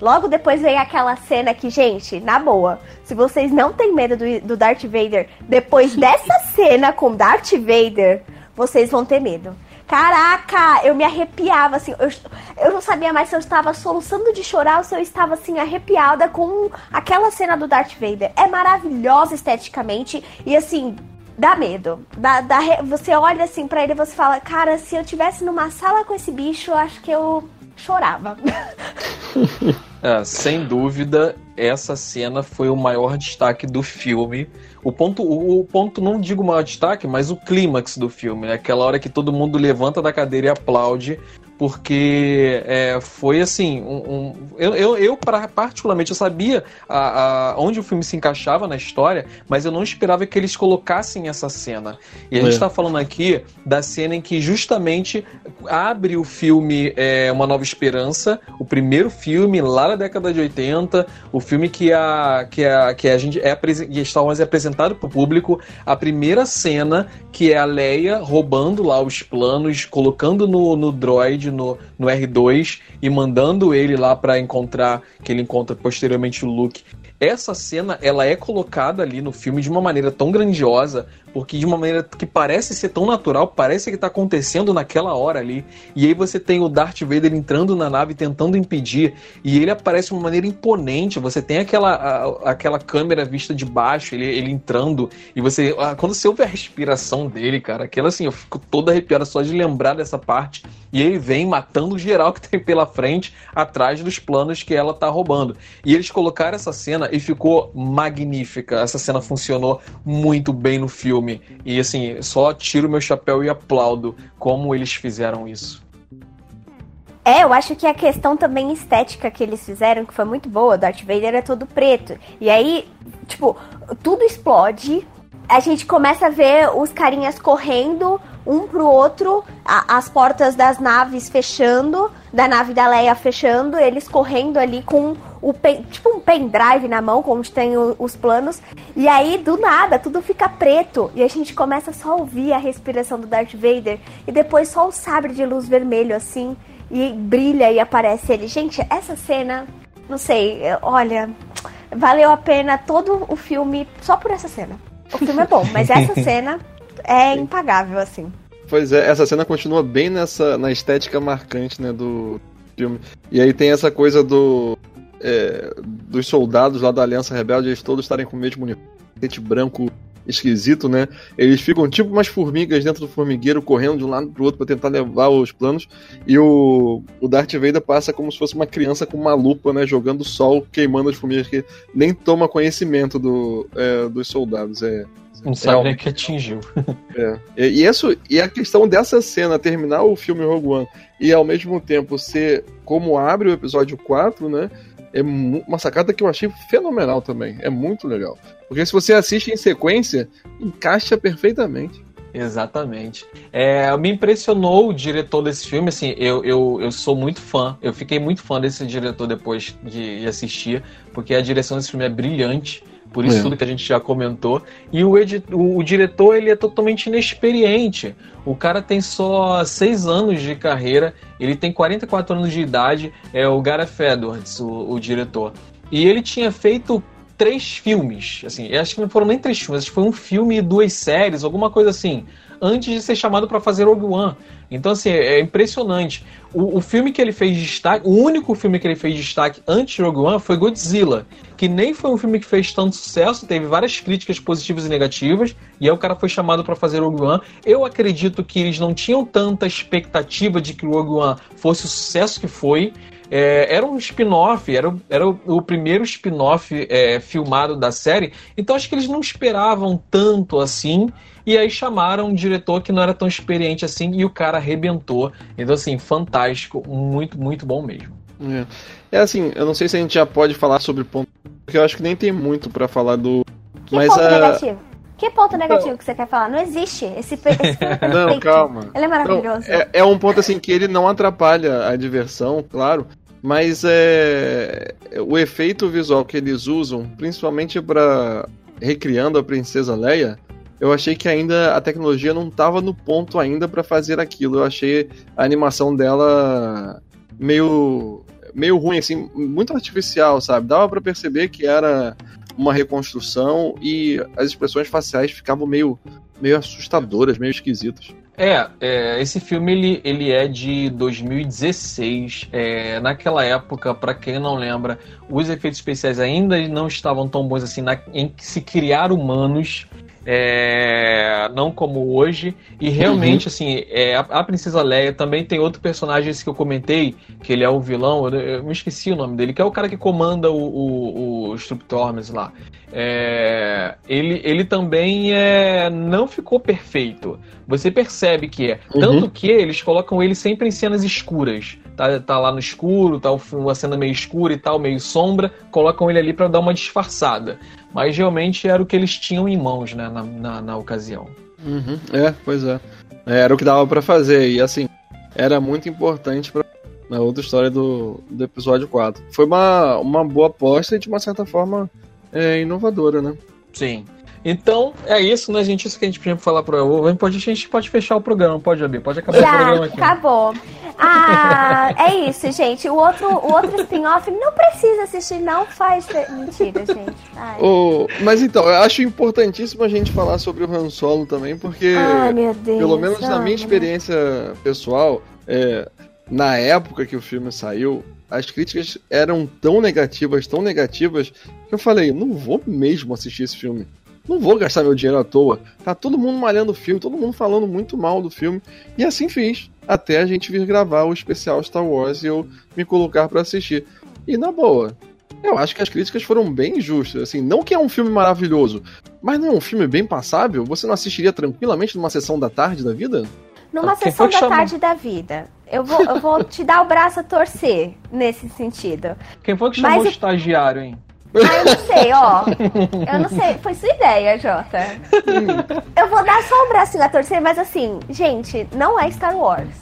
logo depois veio aquela cena que, gente, na boa, se vocês não têm medo do, do Darth Vader, depois dessa cena com Darth Vader, vocês vão ter medo. Caraca, eu me arrepiava, assim, eu, eu não sabia mais se eu estava soluçando de chorar ou se eu estava, assim, arrepiada com aquela cena do Darth Vader. É maravilhosa esteticamente e, assim, dá medo. Dá, dá, você olha assim para ele e você fala, cara, se eu tivesse numa sala com esse bicho, eu acho que eu chorava. É, sem dúvida, essa cena foi o maior destaque do filme. O ponto, o ponto não digo maior destaque, mas o clímax do filme. É aquela hora que todo mundo levanta da cadeira e aplaude porque é, foi assim, um, um, eu, eu, eu, particularmente eu sabia a, a, onde o filme se encaixava na história, mas eu não esperava que eles colocassem essa cena. E a é. gente está falando aqui da cena em que justamente abre o filme é, Uma Nova Esperança, o primeiro filme lá da década de 80, o filme que a, que a, que a gente é, Star Wars é apresentado para o público, a primeira cena que é a Leia roubando lá os planos, colocando no, no droid no, no R2 e mandando ele lá para encontrar, que ele encontra posteriormente o Luke. Essa cena, ela é colocada ali no filme de uma maneira tão grandiosa, porque de uma maneira que parece ser tão natural, parece que está acontecendo naquela hora ali. E aí você tem o Darth Vader entrando na nave tentando impedir, e ele aparece de uma maneira imponente. Você tem aquela, a, aquela câmera vista de baixo, ele, ele entrando, e você. Quando você ouve a respiração dele, cara, aquela assim, eu fico toda arrepiada só de lembrar dessa parte. E ele vem matando o geral que tem pela frente, atrás dos planos que ela tá roubando. E eles colocaram essa cena e ficou magnífica. Essa cena funcionou muito bem no filme. E assim, só tiro meu chapéu e aplaudo como eles fizeram isso. É, eu acho que a questão também estética que eles fizeram, que foi muito boa, Darth Vader é todo preto. E aí, tipo, tudo explode. A gente começa a ver os carinhas correndo um pro outro, a- as portas das naves fechando, da nave da Leia fechando, eles correndo ali com o pen- tipo um pendrive na mão, onde tem o- os planos. E aí, do nada, tudo fica preto. E a gente começa só a ouvir a respiração do Darth Vader. E depois só o sabre de luz vermelho, assim. E brilha e aparece ele. Gente, essa cena, não sei, olha, valeu a pena todo o filme só por essa cena. O filme é bom, mas essa cena é impagável, assim. Pois é, essa cena continua bem nessa na estética marcante, né, do filme. E aí tem essa coisa do é, dos soldados lá da Aliança Rebelde, eles todos estarem com o mesmo uniforme branco esquisito, né? Eles ficam tipo umas formigas dentro do formigueiro, correndo de um lado pro outro pra tentar levar os planos. E o, o Darth Vader passa como se fosse uma criança com uma lupa, né? Jogando sol, queimando as formigas, que nem toma conhecimento do, é, dos soldados. É, Não sabe nem que atingiu. é. E, e isso, e a questão dessa cena, terminar o filme Rogue One e ao mesmo tempo ser como abre o episódio 4, né? É uma sacada que eu achei fenomenal também. É muito legal. Porque se você assiste em sequência, encaixa perfeitamente. Exatamente. É, me impressionou o diretor desse filme, assim, eu, eu, eu sou muito fã, eu fiquei muito fã desse diretor depois de, de assistir, porque a direção desse filme é brilhante, por isso É. tudo que a gente já comentou, e o, o, o diretor, ele é totalmente inexperiente, o cara tem só seis anos de carreira, ele tem 44 anos de idade, é o Gareth Edwards, o, o diretor, e ele tinha feito três filmes, assim, acho que não foram nem três filmes, acho que foi um filme e duas séries, alguma coisa assim, antes de ser chamado para fazer One. Então, assim, é impressionante. O, o filme que ele fez destaque, o único filme que ele fez destaque antes de One foi Godzilla, que nem foi um filme que fez tanto sucesso, teve várias críticas positivas e negativas, e aí o cara foi chamado para fazer One. Eu acredito que eles não tinham tanta expectativa de que o One fosse o sucesso que foi. É, era um spin-off, era, o- era o, o primeiro spin-off é, filmado da série, então acho que eles não esperavam tanto assim, e aí chamaram um diretor que não era tão experiente assim, e o cara arrebentou. Então, assim, fantástico, muito, muito bom mesmo. É. É assim, eu não sei se a gente já pode falar sobre ponto. Porque eu acho que nem tem muito pra falar do. Que Mas ponto a- negativo? Que ponto negativo que você quer falar? Não existe. Esse, pe- esse filme é Não, calma. Ele é maravilhoso. Não, é, é um ponto assim que ele não atrapalha a diversão, claro, mas é o efeito visual que eles usam, principalmente para recriando a princesa Leia, eu achei que ainda a tecnologia não estava no ponto ainda para fazer aquilo. Eu achei a animação dela meio meio ruim assim, muito artificial, sabe? Dava para perceber que era uma reconstrução e as expressões faciais ficavam meio meio assustadoras, meio esquisitas. É, é, esse filme ele, ele é de 2016. É, naquela época, para quem não lembra, os efeitos especiais ainda não estavam tão bons assim na- em se criar humanos. É, não como hoje e realmente assim é, a, a princesa Leia também tem outro personagem esse que eu comentei que ele é o vilão eu, eu me esqueci o nome dele que é o cara que comanda o, o, o lá é, ele, ele também é, não ficou perfeito. Você percebe que é. Uhum. Tanto que eles colocam ele sempre em cenas escuras. Tá, tá lá no escuro, tá uma cena meio escura e tal, meio sombra. Colocam ele ali para dar uma disfarçada. Mas realmente era o que eles tinham em mãos né, na, na, na ocasião. Uhum, É, pois é. É, Era o que dava pra fazer. E assim, era muito importante pra na outra história do, do episódio 4. Foi uma, uma boa aposta e de uma certa forma é, inovadora, né? Sim. Então, é isso, né, gente? Isso que a gente pra falar pro hoje. Pode, a gente pode fechar o programa, pode, Abi? Pode acabar o Já, programa aqui. acabou. Ah, é isso, gente. O outro, o outro spin-off não precisa assistir, não faz. Mentira, gente. Ai, Ô, mas então, eu acho importantíssimo a gente falar sobre o Han Solo também, porque, Ai, Deus. pelo menos na minha experiência pessoal, é, na época que o filme saiu, as críticas eram tão negativas, tão negativas, que eu falei, não vou mesmo assistir esse filme. Não vou gastar meu dinheiro à toa. Tá todo mundo malhando o filme, todo mundo falando muito mal do filme. E assim fiz. Até a gente vir gravar o especial Star Wars e eu me colocar pra assistir. E na boa, eu acho que as críticas foram bem justas. Assim, não que é um filme maravilhoso, mas não é um filme bem passável? Você não assistiria tranquilamente numa sessão da tarde da vida? Numa Quem sessão da chamou? tarde da vida. Eu vou, eu vou te dar o braço a torcer nesse sentido. Quem foi que chamou Mas o o- estagiário, hein? Ah, eu não sei, ó. Eu não sei. Foi sua ideia, Jota. Eu vou dar só o bracinho a torcer, mas assim, gente, não é Star Wars.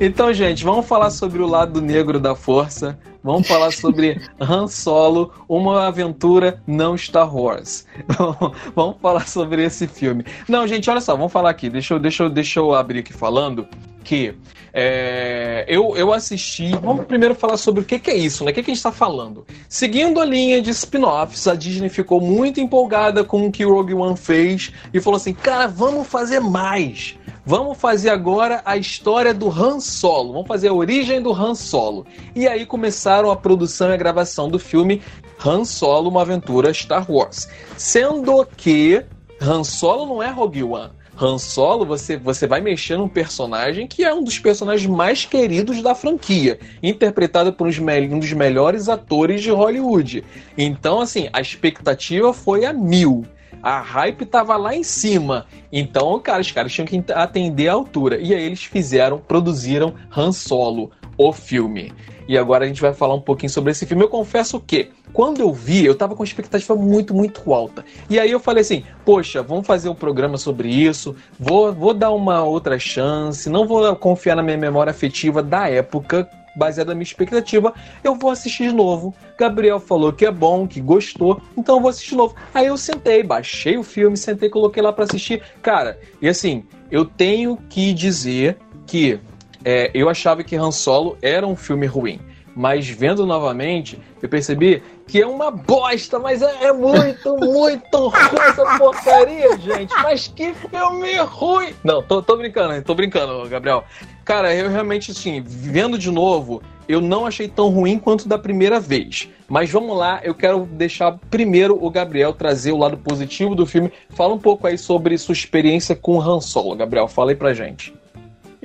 Então, gente, vamos falar sobre o lado negro da força. Vamos falar sobre Han Solo, uma aventura não Star Wars. vamos falar sobre esse filme. Não, gente, olha só, vamos falar aqui. Deixa eu, deixa eu, deixa eu abrir aqui falando que é, eu, eu assisti. Vamos primeiro falar sobre o que, que é isso, né? O que, que a gente está falando. Seguindo a linha de spin-offs, a Disney ficou muito empolgada com o que o Rogue One fez e falou assim: cara, vamos fazer mais. Vamos fazer agora a história do Han Solo. Vamos fazer a origem do Han Solo. E aí começaram a produção e a gravação do filme Han Solo, uma aventura Star Wars. Sendo que Han Solo não é Rogue One. Han Solo, você, você vai mexer num personagem que é um dos personagens mais queridos da franquia, interpretado por um dos melhores atores de Hollywood. Então, assim, a expectativa foi a mil. A hype tava lá em cima. Então, cara, os caras tinham que atender a altura. E aí eles fizeram, produziram Han Solo, o filme. E agora a gente vai falar um pouquinho sobre esse filme. Eu confesso que, quando eu vi, eu tava com expectativa muito, muito alta. E aí eu falei assim: poxa, vamos fazer um programa sobre isso, vou, vou dar uma outra chance, não vou confiar na minha memória afetiva da época. Baseada na minha expectativa, eu vou assistir de novo. Gabriel falou que é bom, que gostou, então eu vou assistir de novo. Aí eu sentei, baixei o filme, sentei, coloquei lá para assistir. Cara, e assim, eu tenho que dizer que é, eu achava que Han Solo era um filme ruim. Mas vendo novamente, eu percebi que é uma bosta, mas é, é muito, muito ruim essa porcaria, gente. Mas que filme ruim! Não, tô, tô brincando, tô brincando, Gabriel. Cara, eu realmente, assim, vendo de novo, eu não achei tão ruim quanto da primeira vez. Mas vamos lá, eu quero deixar primeiro o Gabriel trazer o lado positivo do filme. Fala um pouco aí sobre sua experiência com Han Solo, Gabriel. Fala aí pra gente.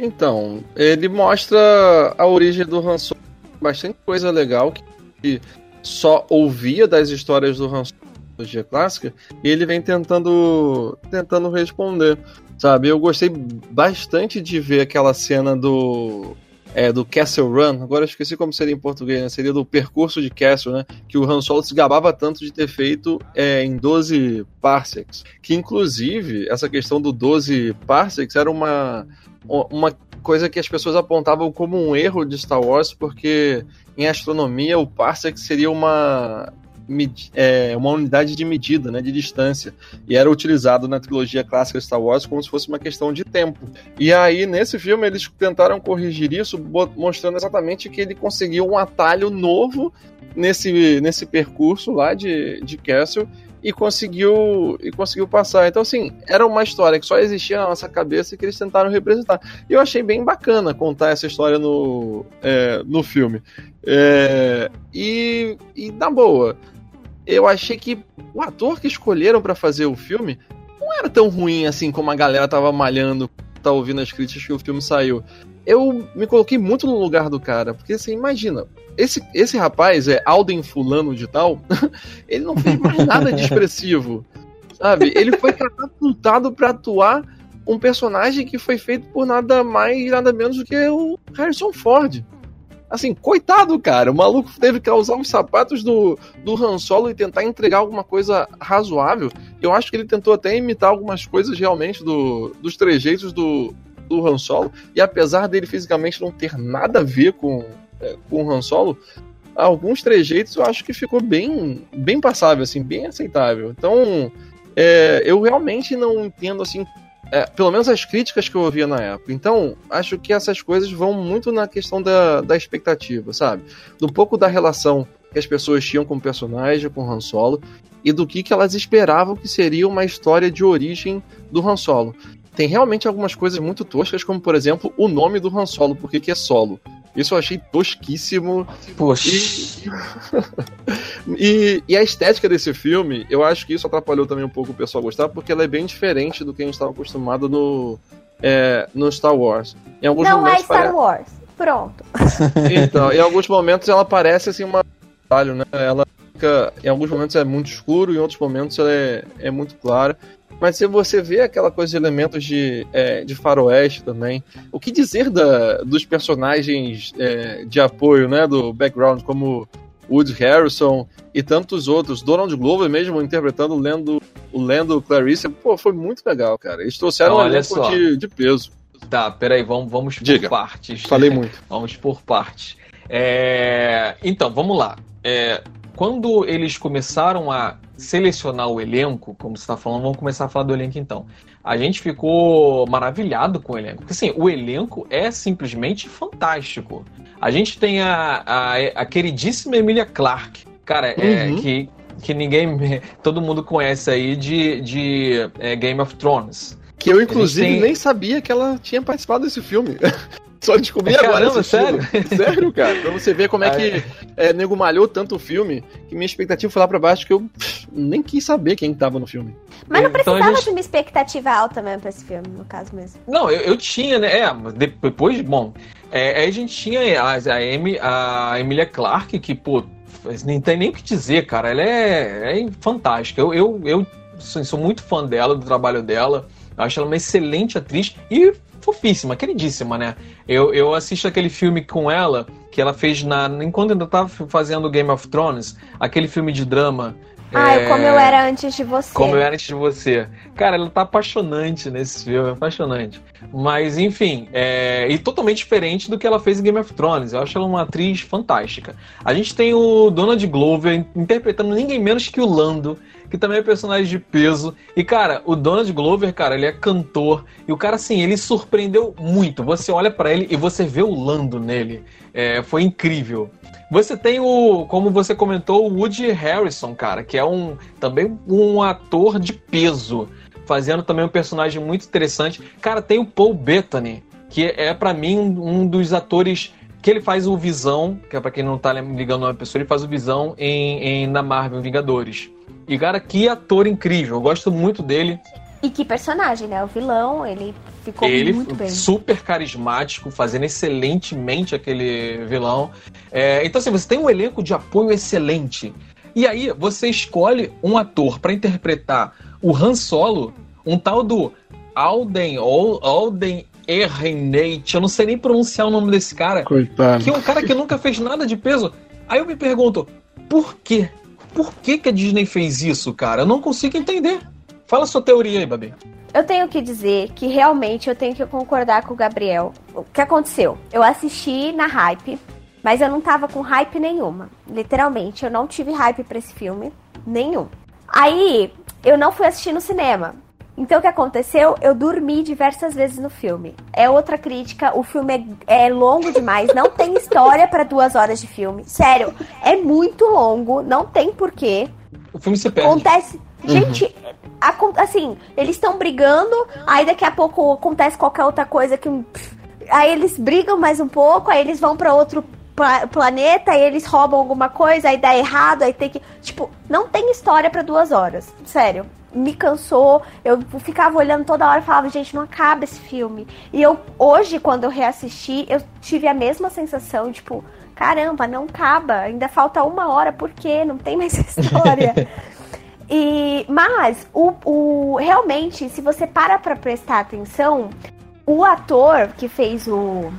Então, ele mostra a origem do Han Solo, bastante coisa legal que só ouvia das histórias do Han Solo clássica e ele vem tentando tentando responder, sabe? Eu gostei bastante de ver aquela cena do é, do Castle Run, agora esqueci como seria em português, né? seria do percurso de Castle, né? Que o Han Solo se gabava tanto de ter feito é, em 12 parsecs. Que inclusive, essa questão do 12 parsecs era uma, uma coisa que as pessoas apontavam como um erro de Star Wars, porque em astronomia o parsec seria uma é, uma unidade de medida, né, de distância, e era utilizado na trilogia clássica Star Wars como se fosse uma questão de tempo. E aí, nesse filme, eles tentaram corrigir isso, mostrando exatamente que ele conseguiu um atalho novo nesse, nesse percurso lá de, de Castle, e conseguiu e conseguiu passar. Então, assim, era uma história que só existia na nossa cabeça e que eles tentaram representar. E eu achei bem bacana contar essa história no, é, no filme. É, e, e, na boa, eu achei que o ator que escolheram para fazer o filme não era tão ruim assim como a galera tava malhando, tá ouvindo as críticas que o filme saiu. Eu me coloquei muito no lugar do cara, porque assim, imagina, esse, esse rapaz é Alden Fulano de tal, ele não fez mais nada de expressivo. Sabe? Ele foi catapultado para atuar um personagem que foi feito por nada mais nada menos do que o Harrison Ford. Assim, coitado, cara. O maluco teve que usar os sapatos do, do Han Solo e tentar entregar alguma coisa razoável. Eu acho que ele tentou até imitar algumas coisas realmente do, dos trejeitos do, do Han Solo. E apesar dele fisicamente não ter nada a ver com, é, com o Han Solo, alguns trejeitos eu acho que ficou bem, bem passável, assim, bem aceitável. Então, é, eu realmente não entendo assim é, pelo menos as críticas que eu ouvia na época. Então, acho que essas coisas vão muito na questão da, da expectativa, sabe? Do pouco da relação que as pessoas tinham com o personagem, com o Han Solo, e do que, que elas esperavam que seria uma história de origem do Han Solo. Tem realmente algumas coisas muito toscas, como por exemplo o nome do Han Solo, porque que é solo. Isso eu achei tosquíssimo. Poxa. E, e, e, a estética desse filme, eu acho que isso atrapalhou também um pouco o pessoal gostar, porque ela é bem diferente do que a gente estava acostumado no, é, no Star Wars. Em alguns Não momentos é Star pare... Wars. Pronto. Então, em alguns momentos ela parece assim uma. Né? Ela fica. Em alguns momentos é muito escuro, em outros momentos ela é, é muito clara. Mas se você vê aquela coisa de elementos de, é, de faroeste também, o que dizer da, dos personagens é, de apoio, né, do background, como Woody Harrison e tantos outros, Donald Glover mesmo interpretando Lendo, o Lendo Clarice, pô, foi muito legal, cara. Eles trouxeram um elenco de, de peso. Tá, peraí, vamos, vamos por Diga. partes. Falei muito. Vamos por partes. É, Então, vamos lá. É, Quando eles começaram a selecionar o elenco, como você está falando, vamos começar a falar do elenco então. A gente ficou maravilhado com o elenco. Porque assim, o elenco é simplesmente fantástico. A gente tem a, a, a queridíssima Emilia Clarke, cara, é, Uhum. que, que ninguém. Todo mundo conhece aí de, de é, Game of Thrones. Que eu, inclusive, tem- nem sabia que ela tinha participado desse filme. Só descobri Caramba, agora. assistindo. sério? Sério, cara. Pra você ver como é que é, nego malhou tanto o filme que minha expectativa foi lá pra baixo que eu pff, nem quis saber quem tava no filme. Mas não Então precisava gente- de uma expectativa alta mesmo pra esse filme, no caso mesmo. Não, eu, eu tinha, né? É, depois, bom. É, aí a gente tinha a, a, Amy, a Emilia Clarke, que, pô, nem tem nem o que dizer, cara. Ela é, é fantástica. Eu, eu, eu sou, sou muito fã dela, do trabalho dela. Eu acho ela uma excelente atriz e fofíssima, queridíssima, né? Eu, eu assisto aquele filme com ela que ela fez na. Enquanto ainda tava fazendo Game of Thrones, aquele filme de drama. Ah, é, como eu era antes de você. como eu era antes de você. Cara, ela tá apaixonante nesse filme, apaixonante. Mas, enfim, é... e totalmente diferente do que ela fez em Game of Thrones. Eu acho ela uma atriz fantástica. A gente tem o Donald Glover interpretando ninguém menos que o Lando, que também é personagem de peso. E, cara, o Donald Glover, cara, ele é cantor. E o cara, assim, ele surpreendeu muito. Você olha pra ele e você vê o Lando nele. É, foi incrível. Você tem o, como você comentou, o Woody Harrison, cara, que é um também um ator de peso, fazendo também um personagem muito interessante. Cara, tem o Paul Bettany, que é pra mim um, um dos atores que ele faz o Visão, que é pra quem não tá ligando uma pessoa, ele faz o Visão em, em na Marvel Vingadores. E cara, que ator incrível, eu gosto muito dele. E que personagem, né? O vilão, ele ficou ele muito bem. super carismático, fazendo excelentemente aquele vilão. É, então, assim, você tem um elenco de apoio excelente. E aí, você escolhe um ator pra interpretar o Han Solo, um tal do Alden, Al- Alden Ehrenreich, eu não sei nem pronunciar o nome desse cara, Coitado. que é um cara que nunca fez nada de peso. Aí eu me pergunto, por quê? Por que, que a Disney fez isso, cara? Eu não consigo entender. Fala sua teoria aí, Babi. Eu tenho que dizer que realmente eu tenho que concordar com o Gabriel. O que aconteceu? Eu assisti na hype, mas eu não tava com hype nenhuma. Literalmente, eu não tive hype pra esse filme. Nenhum. Aí, eu não fui assistir no cinema. Então, o que aconteceu? Eu dormi diversas vezes no filme. É outra crítica. O filme é, é longo demais. Não tem história pra duas horas de filme. Sério, é muito longo. Não tem porquê. O filme se perde. Acontece. Gente, acon- assim, eles estão brigando, aí daqui a pouco acontece qualquer outra coisa que. pff, Aí eles brigam mais um pouco, aí eles vão pra outro pla- planeta, aí eles roubam alguma coisa, aí dá errado, aí tem que. Tipo, não tem história pra duas horas. Sério. Me cansou, eu ficava olhando toda hora e falava, gente, não acaba esse filme. E eu, hoje, quando eu reassisti, eu tive a mesma sensação, tipo, caramba, não acaba, ainda falta uma hora, por quê? Não tem mais história. E, mas, o, o, realmente, se você para pra prestar atenção, o ator que fez o,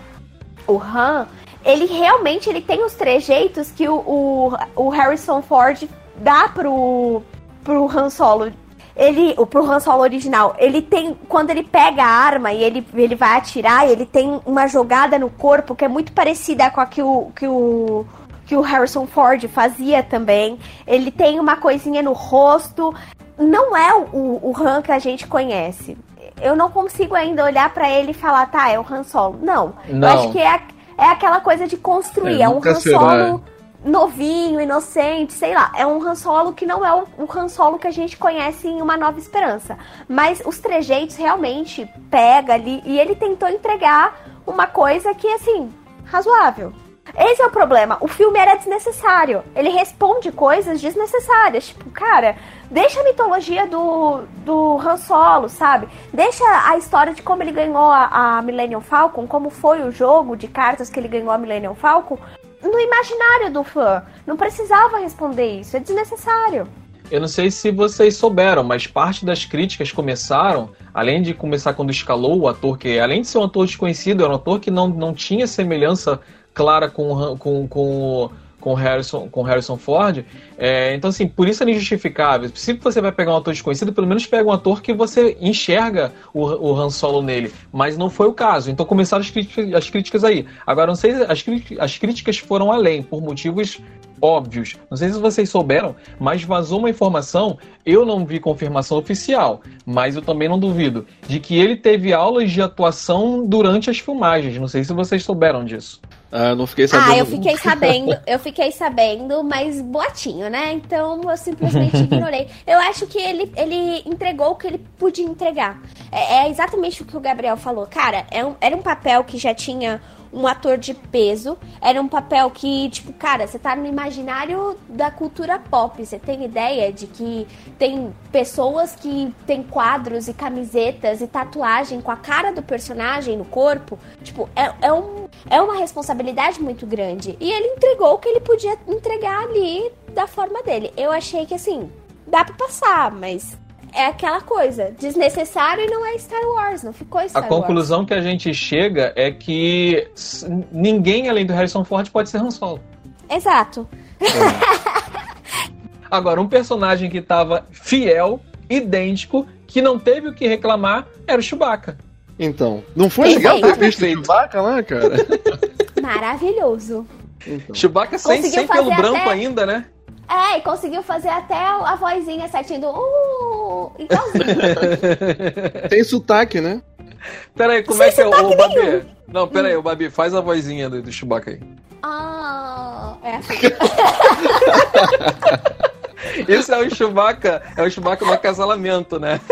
o Han, ele realmente ele tem os trejeitos que o, o, o Harrison Ford dá pro, pro Han Solo. Ele, o pro Han Solo original, ele tem, quando ele pega a arma e ele, ele vai atirar, ele tem uma jogada no corpo que é muito parecida com a que o, que o, que o Harrison Ford fazia também. Ele tem uma coisinha no rosto. Não é o, o Han que a gente conhece. Eu não consigo ainda olhar pra ele e falar, tá, é o Han Solo. Não. Não. Eu acho que é, a- é aquela coisa de construir. É, É, um Han. Solo novinho, inocente, sei lá. É um Han Solo que não é o, o Han Solo que a gente conhece em Uma Nova Esperança. Mas os trejeitos realmente pega ali. E ele tentou entregar uma coisa que, assim, razoável. Esse é o problema. O filme era desnecessário. Ele responde coisas desnecessárias. Tipo, cara, deixa a mitologia do, do Han Solo, sabe? Deixa a história de como ele ganhou a, a Millennium Falcon, como foi o jogo de cartas que ele ganhou a Millennium Falcon, no imaginário do fã. Não precisava responder isso. É desnecessário. Eu não sei se vocês souberam, mas parte das críticas começaram, além de começar quando escalou o ator, que além de ser um ator desconhecido, era um ator que não, não tinha semelhança clara com, com, com com Harrison, com Harrison Ford. É, então, assim, por isso é injustificável. Se você vai pegar um ator desconhecido, pelo menos pega um ator que você enxerga o, o Han Solo nele. Mas não foi o caso. Então começaram as críticas, as críticas aí. Agora, não sei, as, as críticas foram além, por motivos óbvios. Não sei se vocês souberam, mas vazou uma informação, eu não vi confirmação oficial, mas eu também não duvido, de que ele teve aulas de atuação durante as filmagens. Não sei se vocês souberam disso. Ah, não fiquei sabendo. Ah, eu fiquei sabendo, eu fiquei sabendo, mas boatinho, né? Então eu simplesmente ignorei. Eu acho que ele, ele entregou o que ele podia entregar. É, é exatamente o que o Gabriel falou. Cara, é um, era um papel que já tinha um ator de peso. Era um papel que, tipo, cara, você tá no imaginário da cultura pop. Você tem ideia de que tem pessoas que tem quadros e camisetas e tatuagem com a cara do personagem no corpo. Tipo, é, é, um, é uma responsabilidade muito grande. E ele entregou o que ele podia entregar ali da forma dele. Eu achei que, assim, dá pra passar, mas é aquela coisa, desnecessário e não é Star Wars, não ficou Star A conclusão Wars. que a gente chega é que ninguém além do Harrison Ford pode ser Han Solo. Exato. É. Agora, um personagem que estava fiel, idêntico, que não teve o que reclamar, era o Chewbacca. Então, não foi legal ter visto o Chewbacca lá, cara? Maravilhoso. Então. Chewbacca sem, sem pelo branco até... ainda, né? É, e conseguiu fazer até a vozinha certinho do. Uh, igualzinho. Tem sotaque, né? Peraí, como Sem é que é o Babi? Não, peraí, o Babi, faz a vozinha do, do Chewbacca aí. Ah, é assim. Esse é o Chewbacca, é o Chewbacca no acasalamento, né?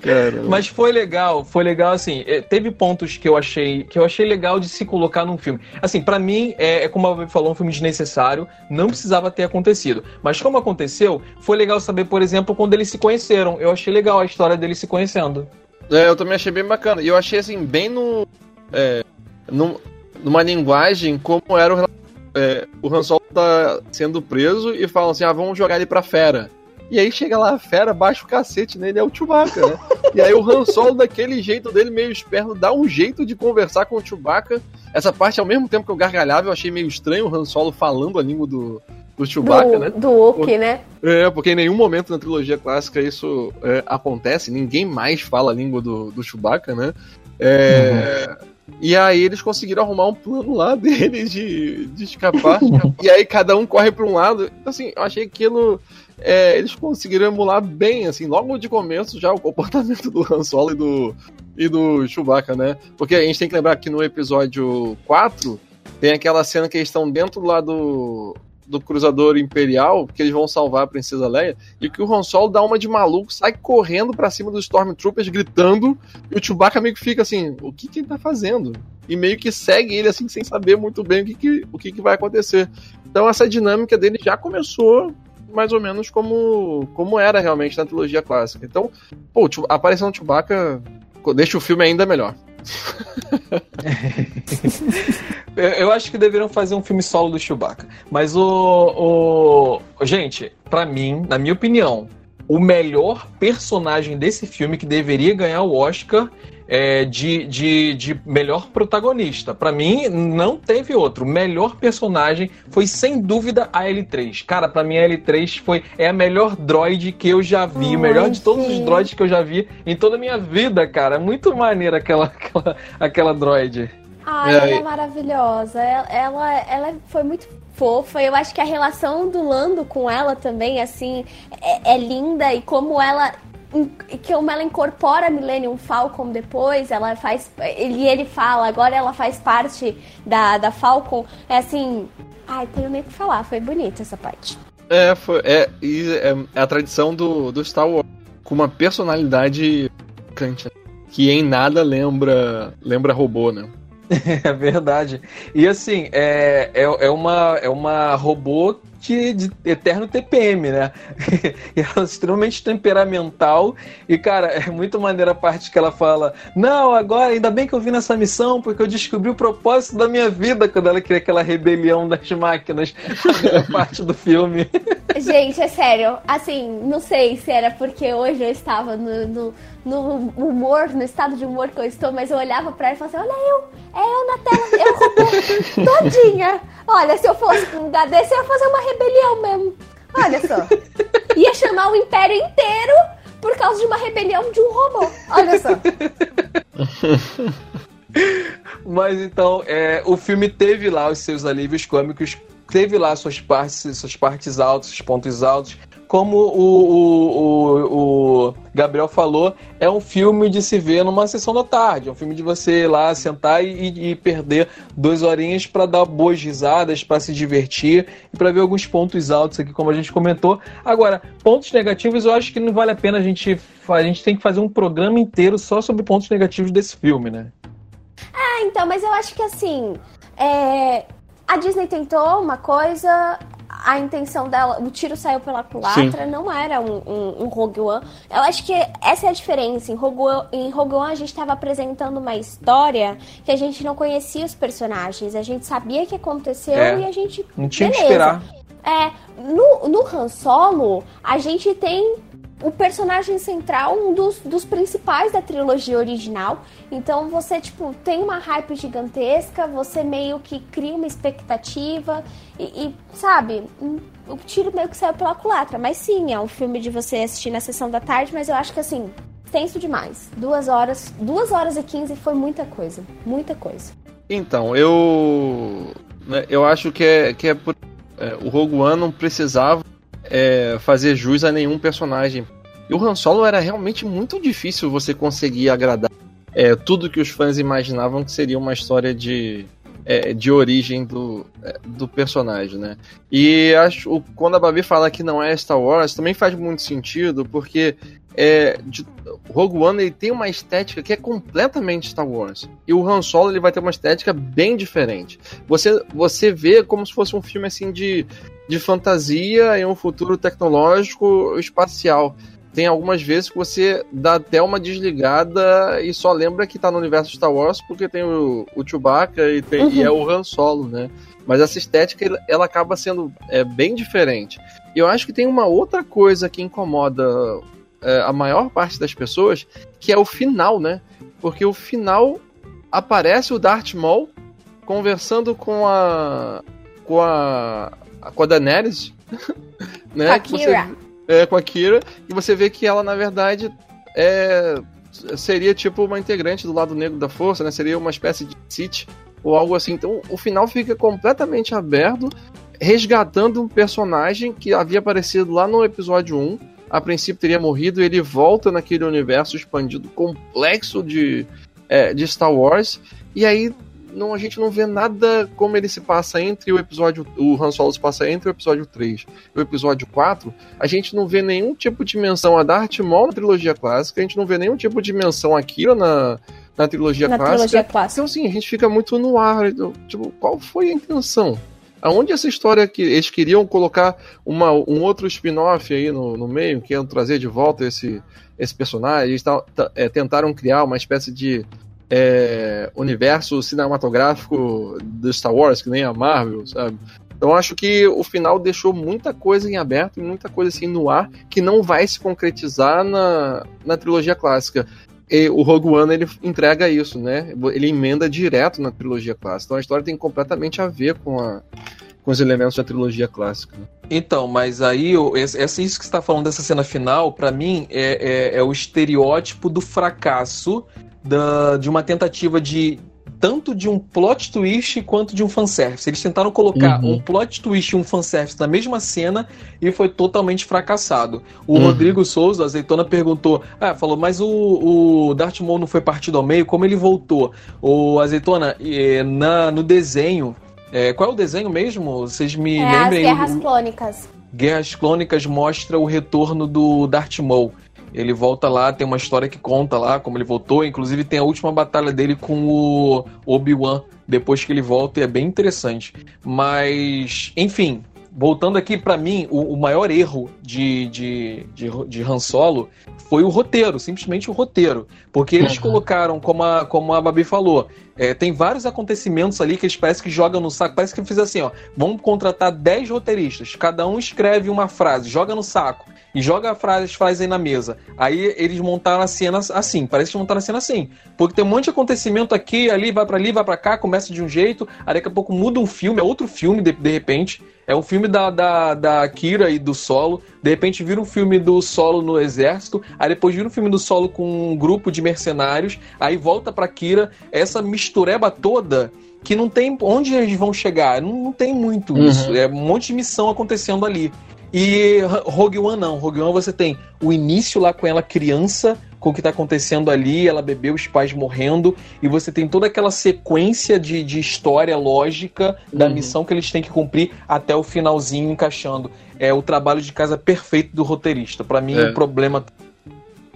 Caramba. Mas foi legal, foi legal assim. É, teve pontos que eu achei que eu achei legal de se colocar num filme. Assim, para mim é, é, como a Babi falou, um filme desnecessário, não precisava ter acontecido. Mas como aconteceu, foi legal saber, por exemplo, quando eles se conheceram. Eu achei legal a história deles se conhecendo. É, eu também achei bem bacana. E eu achei assim bem no, é, no numa linguagem como era o é, o Han Solo tá sendo preso e falam assim: "Ah, vamos jogar ele pra fera". E aí chega lá a fera, baixa o cacete nele, é o Chewbacca, né? e aí o Han Solo, daquele jeito dele, meio esperto, dá um jeito de conversar com o Chewbacca. Essa parte, ao mesmo tempo que eu gargalhava, eu achei meio estranho o Han Solo falando a língua do, do Chewbacca, do, né? Do Wookiee, né? É, porque em nenhum momento na trilogia clássica isso é, acontece, ninguém mais fala a língua do, do Chewbacca, né? É, uhum. E aí eles conseguiram arrumar um plano lá deles de, de escapar. e aí cada um corre para um lado. Então, assim, eu achei aquilo é, eles conseguiram emular bem, assim, logo de começo já o comportamento do Han Solo e do, e do Chewbacca, né? Porque a gente tem que lembrar que no episódio 4 tem aquela cena que eles estão dentro lá do, do cruzador imperial, que eles vão salvar a princesa Leia, e que o Han Solo dá uma de maluco, sai correndo para cima dos Stormtroopers, gritando, e o Chewbacca meio que fica assim, o que, que ele tá fazendo? E meio que segue ele assim, sem saber muito bem o que, que, o que, que vai acontecer. Então essa dinâmica dele já começou mais ou menos como, como era realmente na trilogia clássica. Então, pô, a aparição do Chewbacca deixa o filme ainda melhor. eu acho que deveriam fazer um filme solo do Chewbacca. Mas o. o... Gente, para mim, na minha opinião, o melhor personagem desse filme que deveria ganhar o Oscar é, de, de, de melhor protagonista. Para mim, não teve outro. Melhor personagem foi, sem dúvida, a L3. Cara, para mim, a L3 foi, é a melhor droid que eu já vi. o melhor de todos os droids que eu já vi em toda a minha vida, cara. Muito maneira aquela, aquela, aquela droid. Ah, ela é maravilhosa. Ela, ela, ela foi muito fofa. Eu acho que a relação do Lando com ela também, assim, é, é linda. E como ela que como ela incorpora a Millennium Falcon depois, ela faz. Ele, ele fala, agora ela faz parte da, da Falcon. É assim. Ai, tenho nem o que falar, foi bonita essa parte. É, foi, é, é, é a tradição do, do Star Wars com uma personalidade que em nada lembra lembra robô, né? É verdade. E assim, é, é, é, uma, é uma robô de, de eterno TPM, né? ela é extremamente temperamental. E, cara, é muito maneira a parte que ela fala: Não, agora, ainda bem que eu vim nessa missão, porque eu descobri o propósito da minha vida quando ela queria aquela rebelião das máquinas. A parte do filme. Gente, é sério. Assim, não sei se era porque hoje eu estava no, no, no humor, no estado de humor que eu estou, mas eu olhava pra ela e falava assim: Olha eu, é eu na tela, eu todinha. Olha, se eu fosse um lugar desse, eu ia fazer uma rebelião mesmo. Olha só. Ia chamar o império inteiro por causa de uma rebelião de um robô. Olha só. Mas então, é, o filme teve lá os seus alívios cômicos, teve lá suas partes, suas partes altas, seus pontos altos. Como o, o, o, o, Gabriel falou, é um filme de se ver numa sessão da tarde. É um filme de você ir lá sentar e, e perder duas horinhas para dar boas risadas, para se divertir e para ver alguns pontos altos aqui, como a gente comentou. Agora, pontos negativos, eu acho que não vale a pena a gente. A gente tem que fazer um programa inteiro só sobre pontos negativos desse filme, né? Ah, então, mas eu acho que assim. É... A Disney tentou uma coisa, a intenção dela, o tiro saiu pela culatra, Sim. não era um, um, um, Rogue One. Eu acho que essa é a diferença. Em Rogue One, em Rogue One a gente estava apresentando uma história que a gente não conhecia os personagens. A gente sabia que aconteceu é. e a gente. Não tinha beleza. que esperar. É, no, no Han Solo, a gente tem o personagem central, um dos, dos principais da trilogia original. Então você, tipo, tem uma hype gigantesca, você meio que cria uma expectativa e, e sabe, o tiro meio que saiu pela culatra. Mas sim, é um filme de você assistir na sessão da tarde, mas eu acho que assim, tenso demais. Duas horas, duas horas e quinze foi muita coisa, muita coisa. Então, eu né, eu acho que é, que é, por, é o Rogue One não precisava é, fazer jus a nenhum personagem. E o Han Solo era realmente muito difícil você conseguir agradar é, tudo que os fãs imaginavam que seria uma história de, é, de origem do, é, do personagem, né? E acho quando a Babi fala que não é Star Wars, também faz muito sentido, porque é, de, Rogue One ele tem uma estética que é completamente Star Wars. E o Han Solo ele vai ter uma estética bem diferente. Você, você vê como se fosse um filme assim de de fantasia em um futuro tecnológico espacial. Tem algumas vezes que você dá até uma desligada e só lembra que tá no universo Star Wars porque tem o, o Chewbacca e, tem, uhum. e é o Han Solo, né? Mas essa estética ela acaba sendo é, bem diferente. E eu acho que tem uma outra coisa que incomoda é, a maior parte das pessoas, que é o final, né? Porque o final aparece o Darth Maul conversando com a com a com a Daenerys, né? Com a Kira. Você, é, com a Kira, e você vê que ela, na verdade, é, seria tipo uma integrante do lado negro da força, né? Seria uma espécie de Sith ou algo assim. Então o final fica completamente aberto, resgatando um personagem que havia aparecido lá no episódio 1. A princípio teria morrido, ele volta naquele universo expandido complexo de, é, de Star Wars. E aí não, a gente não vê nada como ele se passa entre o episódio. O Han Solo se passa entre o episódio 3 e o episódio 4. A gente não vê nenhum tipo de menção a Darth Maul na trilogia clássica, a gente não vê nenhum tipo de menção a Kira na, na trilogia na clássica. Trilogia clássica. Então, assim, a gente fica muito no ar. Então, tipo, qual foi a intenção? Aonde essa história que eles queriam colocar uma, um outro spin-off aí no, no meio, que iam trazer de volta esse, esse personagem, eles é, tentaram criar uma espécie de é, universo cinematográfico do Star Wars, que nem a Marvel, sabe? Então acho que o final deixou muita coisa em aberto e muita coisa assim no ar que não vai se concretizar na, na trilogia clássica. E o Rogue One ele entrega isso, né? Ele emenda direto na trilogia clássica. Então a história tem completamente a ver com, a, com os elementos da trilogia clássica. Então, mas aí essa, isso que está falando dessa cena final, para mim é, é, é o estereótipo do fracasso da, de uma tentativa de tanto de um plot twist quanto de um fanservice. Eles tentaram colocar uhum. um plot twist e um fanservice na mesma cena e foi totalmente fracassado. O uhum. Rodrigo Souza, azeitona, perguntou: Ah, falou, mas o, o Darth Maul não foi partido ao meio? Como ele voltou? O azeitona, na, no desenho. É, qual é o desenho mesmo? Vocês me é, lembrem? As Guerras Clônicas. Guerras Clônicas mostra o retorno do Darth Maul. Ele volta lá, tem uma história que conta lá como ele voltou. Inclusive tem a última batalha dele com o Obi-Wan depois que ele volta e é bem interessante. Mas, enfim, voltando aqui para mim, o, o, maior erro de, de, de, de Han Solo foi o roteiro, simplesmente o roteiro. Porque eles colocaram, como a, como a Babi falou, é, tem vários acontecimentos ali que eles parecem que jogam no saco. Parece que fiz assim, ó. Vamos contratar 10 roteiristas, cada um escreve uma frase, joga no saco e joga a frase, as frases aí na mesa. Aí eles montaram a cena assim, parece que montaram a cena assim. Porque tem um monte de acontecimento aqui, ali, vai para ali, vai para cá, começa de um jeito, aí daqui a pouco muda um filme, é outro filme de, de repente. É um filme da, da, da Kira e do Solo. De repente vira um filme do Solo no exército. Aí depois vira um filme do Solo com um grupo de mercenários. Aí volta pra Kira. Essa mistureba toda que não tem onde eles vão chegar. Não, não tem muito uhum. isso. É um monte de missão acontecendo ali. E Rogue One não. Rogue One você tem o início lá com ela criança, com o que está acontecendo ali, ela bebeu os pais morrendo, e você tem toda aquela sequência de, de história lógica da uhum. missão que eles têm que cumprir até o finalzinho encaixando. É o trabalho de casa perfeito do roteirista. Para mim, é. o problema.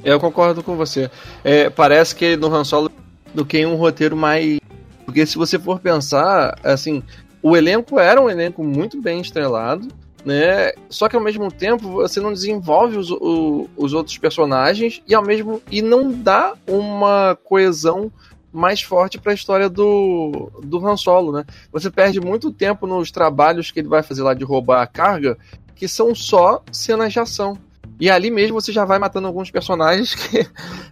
Eu concordo com você. É, parece que no Han Solo do que um roteiro mais. Porque se você for pensar, assim, o elenco era um elenco muito bem estrelado né? Só que ao mesmo tempo você não desenvolve os, o, os outros personagens e ao mesmo e não dá uma coesão mais forte para a história do, do Han Solo, né? Você perde muito tempo nos trabalhos que ele vai fazer lá de roubar a carga, que são só cenas de ação. E ali mesmo você já vai matando alguns personagens que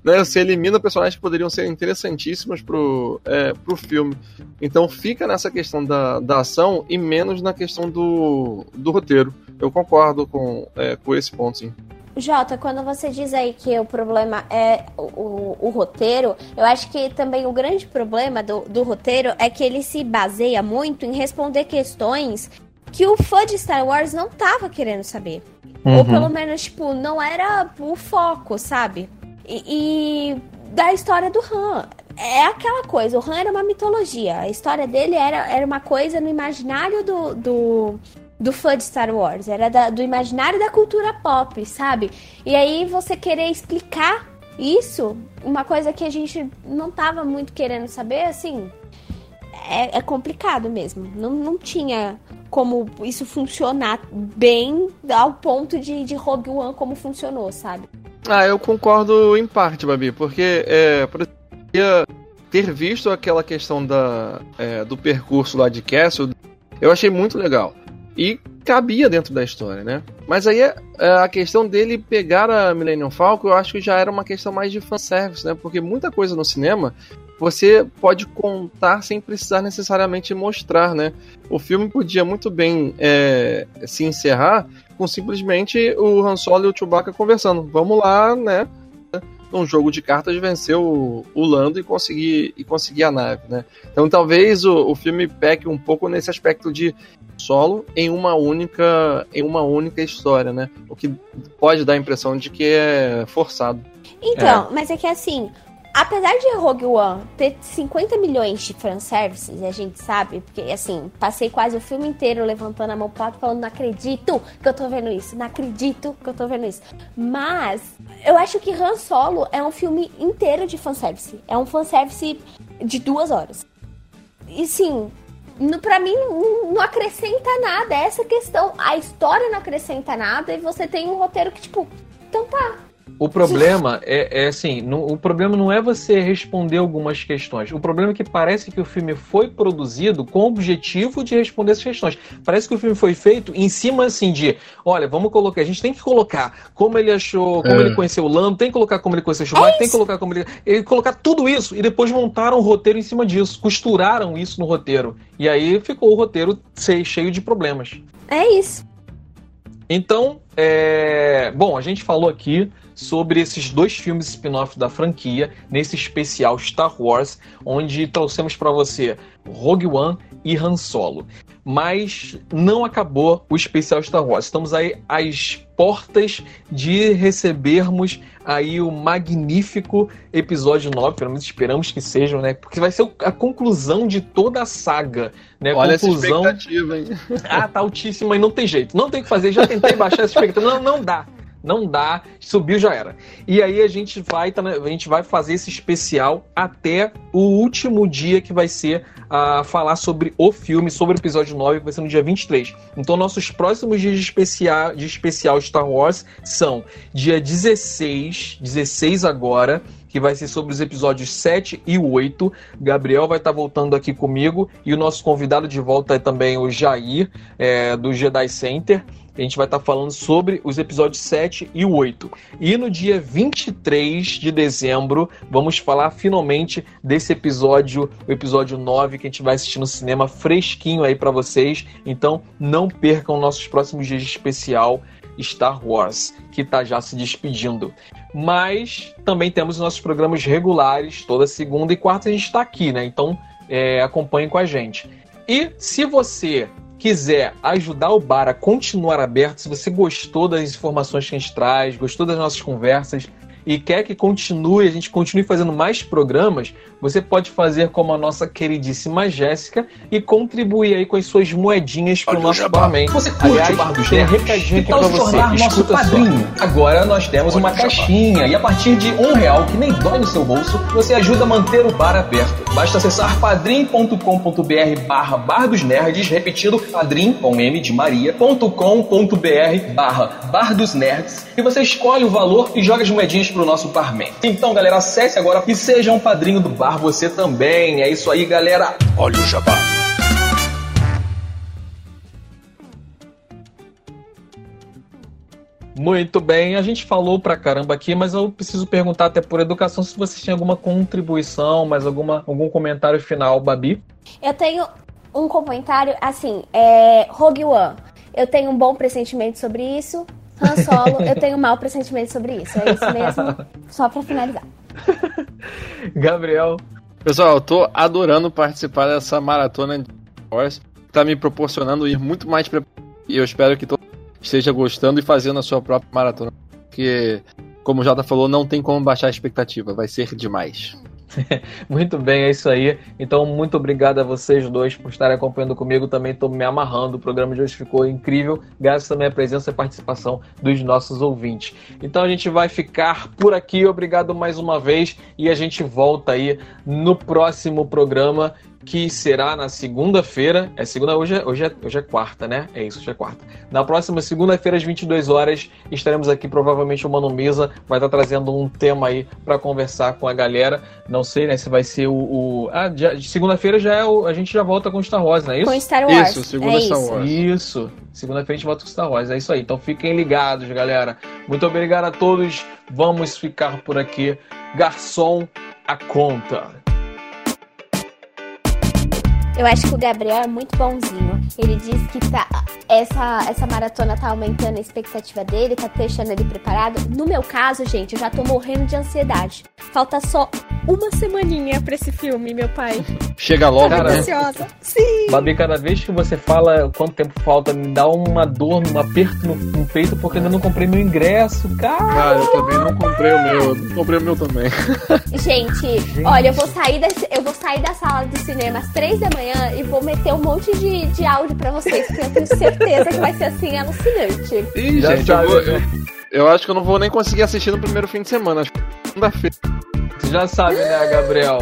né, você elimina personagens que poderiam ser interessantíssimos pro, é, pro filme. Então fica nessa questão da, da ação e menos na questão do, do roteiro. Eu concordo com, é, com esse ponto, sim. Jota, quando você diz aí que o problema é o, o, o, roteiro, eu acho que também o grande problema do, do roteiro é que ele se baseia muito em responder questões que o fã de Star Wars não tava querendo saber. Uhum. Ou pelo menos, tipo, não era o foco, sabe? E, e, da história do Han. É aquela coisa, o Han era uma mitologia. A história dele era, era uma coisa no imaginário do, do, do fã de Star Wars. Era da, do imaginário da cultura pop, sabe? E aí você querer explicar isso, uma coisa que a gente não tava muito querendo saber, assim, é, é complicado mesmo. Não, não tinha como isso funcionar bem ao ponto de, de Rogue One como funcionou, sabe? Ah, eu concordo em parte, Babi, porque é, ter visto aquela questão da, é, do percurso lá de Castle, eu achei muito legal. E cabia dentro da história, né? Mas aí é, a questão dele pegar a Millennium Falcon, eu acho que já era uma questão mais de fanservice, né? Porque muita coisa no cinema você pode contar sem precisar necessariamente mostrar, né? O filme podia muito bem é, se encerrar com simplesmente o Han Solo e o Chewbacca conversando. Vamos lá, né? Num jogo de cartas vencer o, o Lando e conseguir, e conseguir a nave, né? Então talvez o, o filme peque um pouco nesse aspecto de solo em uma única em uma única história, né? O que pode dar a impressão de que é forçado. Então, é. mas é que assim, apesar de Rogue One ter 50 milhões de fanservices, a gente sabe, porque assim, passei quase o filme inteiro levantando a mão pro alto falando, não acredito que eu tô vendo isso, não acredito que eu tô vendo isso. Mas, eu acho que Han Solo é um filme inteiro de fanservice. É um fanservice de duas horas. E sim, no, pra mim não acrescenta nada, é essa questão. A história não acrescenta nada e você tem um roteiro que, tipo, então tá, o problema é, é assim, no, o problema não é você responder algumas questões. O problema é que parece que o filme foi produzido com o objetivo de responder essas questões. Parece que o filme foi feito em cima assim de, olha, vamos colocar, a gente tem que colocar como ele achou, como é. ele conheceu o Lando, tem que colocar como ele conheceu o Schumacher, é tem que colocar como ele, ele colocar tudo isso e depois montaram o roteiro em cima disso, costuraram isso no roteiro. E aí ficou o roteiro cheio de problemas. É isso. Então, é... bom, a gente falou aqui sobre esses dois filmes spin-off da franquia, nesse especial Star Wars, onde trouxemos para você Rogue One e Han Solo. Mas não acabou o especial Star Wars. Estamos aí às portas de recebermos aí o magnífico episódio 9, pelo menos esperamos que sejam, né? Porque vai ser a conclusão de toda a saga, né? Olha conclusão... essa expectativa, hein? Ah, tá altíssima e não tem jeito. Não tem o que fazer. Já tentei baixar essa expectativa. Não, não dá Não dá, subiu já era. E aí a gente vai, tá, a gente vai fazer esse especial até o último dia que vai ser a falar sobre o filme, sobre o episódio 9, que vai ser no dia 23. Então nossos próximos dias de especial, de especial Star Wars são dia 16, 16 agora, que vai ser sobre os episódios 7 e 8. Gabriel vai estar voltando aqui comigo e o nosso convidado de volta é também o Jair, é, do Jedi Center. A gente vai estar falando sobre os episódios 7 e 8. E no dia 23 de dezembro, vamos falar finalmente desse episódio, o episódio 9, que a gente vai assistir no cinema fresquinho aí para vocês. Então, não percam nossos próximos dias de especial Star Wars, que está já se despedindo. Mas também temos nossos programas regulares, toda segunda e quarta a gente está aqui, né? Então é, acompanhe com a gente. E se você quiser ajudar o bar a continuar aberto, se você gostou das informações que a gente traz, gostou das nossas conversas e quer que continue, a gente continue fazendo mais programas, você pode fazer como a nossa queridíssima Jéssica e contribuir aí com as suas moedinhas para o nosso barman. Você curte Aliás, o Bar dos Nerds? recadinho aqui tal para se você. nosso Escuta só. padrinho? Agora nós temos uma caixinha e a partir de um real, que nem dói no seu bolso, você ajuda a manter o bar aberto. Basta acessar padrim.com.br barra Bar dos Nerds, repetindo padrim, com M de Maria, ponto com ponto br barra Bar dos Nerds, e você escolhe o valor e joga as moedinhas pro nosso barman. Então, galera, acesse agora e seja um padrinho do bar você também. É isso aí, galera. Olha o jabá. Muito bem, a gente falou pra caramba aqui, mas eu preciso perguntar até por educação se vocês têm alguma contribuição, mais alguma, algum comentário final, Babi. Eu tenho um comentário, assim, é, Rogue One. Eu tenho um bom pressentimento sobre isso. Han Solo, eu tenho mau pressentimento sobre isso. É isso mesmo, só pra finalizar. Gabriel. Pessoal, eu tô adorando participar dessa maratona de Wars. Tá me proporcionando ir muito mais preparado. E eu espero que todo mundo esteja gostando e fazendo a sua própria maratona. Porque, como o Jota falou, não tem como baixar a expectativa. Vai ser demais. Muito bem, é isso aí. Então, muito obrigado a vocês dois por estarem acompanhando comigo. Também estou me amarrando. O programa de hoje ficou incrível, graças também à presença e participação dos nossos ouvintes. Então, a gente vai ficar por aqui. Obrigado mais uma vez e a gente volta aí no próximo programa. Que será na segunda-feira. É segunda, hoje é, hoje, é, hoje é quarta, né? É isso, hoje é quarta. Na próxima segunda-feira, às 22 horas, estaremos aqui. Provavelmente o Mano Mesa vai estar trazendo um tema aí para conversar com a galera. Não sei, né? Se vai ser o. o... Ah, já- segunda-feira já é o. A gente já volta com Star Wars, não é isso? Com Star Wars. Isso, segunda é Star isso. Wars. Isso. Segunda-feira a gente volta com Star Wars. É isso aí. Então fiquem ligados, galera. Muito obrigado a todos. Vamos ficar por aqui. Garçom, a conta. Eu acho que o Gabriel é muito bonzinho. Ele diz que tá, essa, essa maratona tá aumentando a expectativa dele, tá deixando ele preparado. No meu caso, gente, eu já tô morrendo de ansiedade. Falta só uma semaninha pra esse filme, meu pai. Chega logo, Cara, né? Ansiosa. Sim. Babi, cada vez que você fala quanto tempo falta, me dá uma dor, um aperto no, no peito, porque ainda não comprei meu ingresso, cara. Cara, eu também não comprei o meu. Eu não comprei o meu também. Gente, olha, eu vou sair desse, eu vou sair da sala do cinema às três da manhã e vou meter um monte de, de áudio pra vocês, porque eu tenho certeza que vai ser assim alucinante. Ih, gente, sabe, eu, vou, né? eu, eu acho que eu não vou nem conseguir assistir no primeiro fim de semana. Acho que segunda-feira. Você já sabe, né, Gabriel?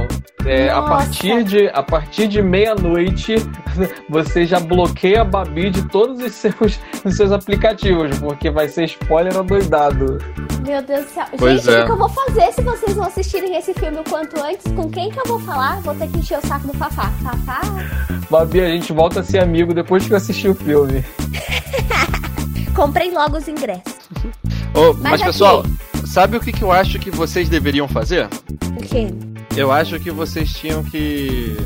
É, a partir de, a partir de meia-noite, você já bloqueia a Babi de todos os seus, os seus aplicativos, porque vai ser spoiler adoidado. Meu Deus do céu. Pois Gente, é. o que eu vou fazer se vocês não assistirem esse filme o quanto antes? Com quem que eu vou falar? Vou ter que encher o saco do Fafá. Fafá? Babi, a gente volta a ser amigo depois que eu assistir o filme. Comprei logo os ingressos. Ô, Mas mas, aqui- pessoal, sabe o que, que eu acho que vocês deveriam fazer? O quê? Eu acho que vocês tinham que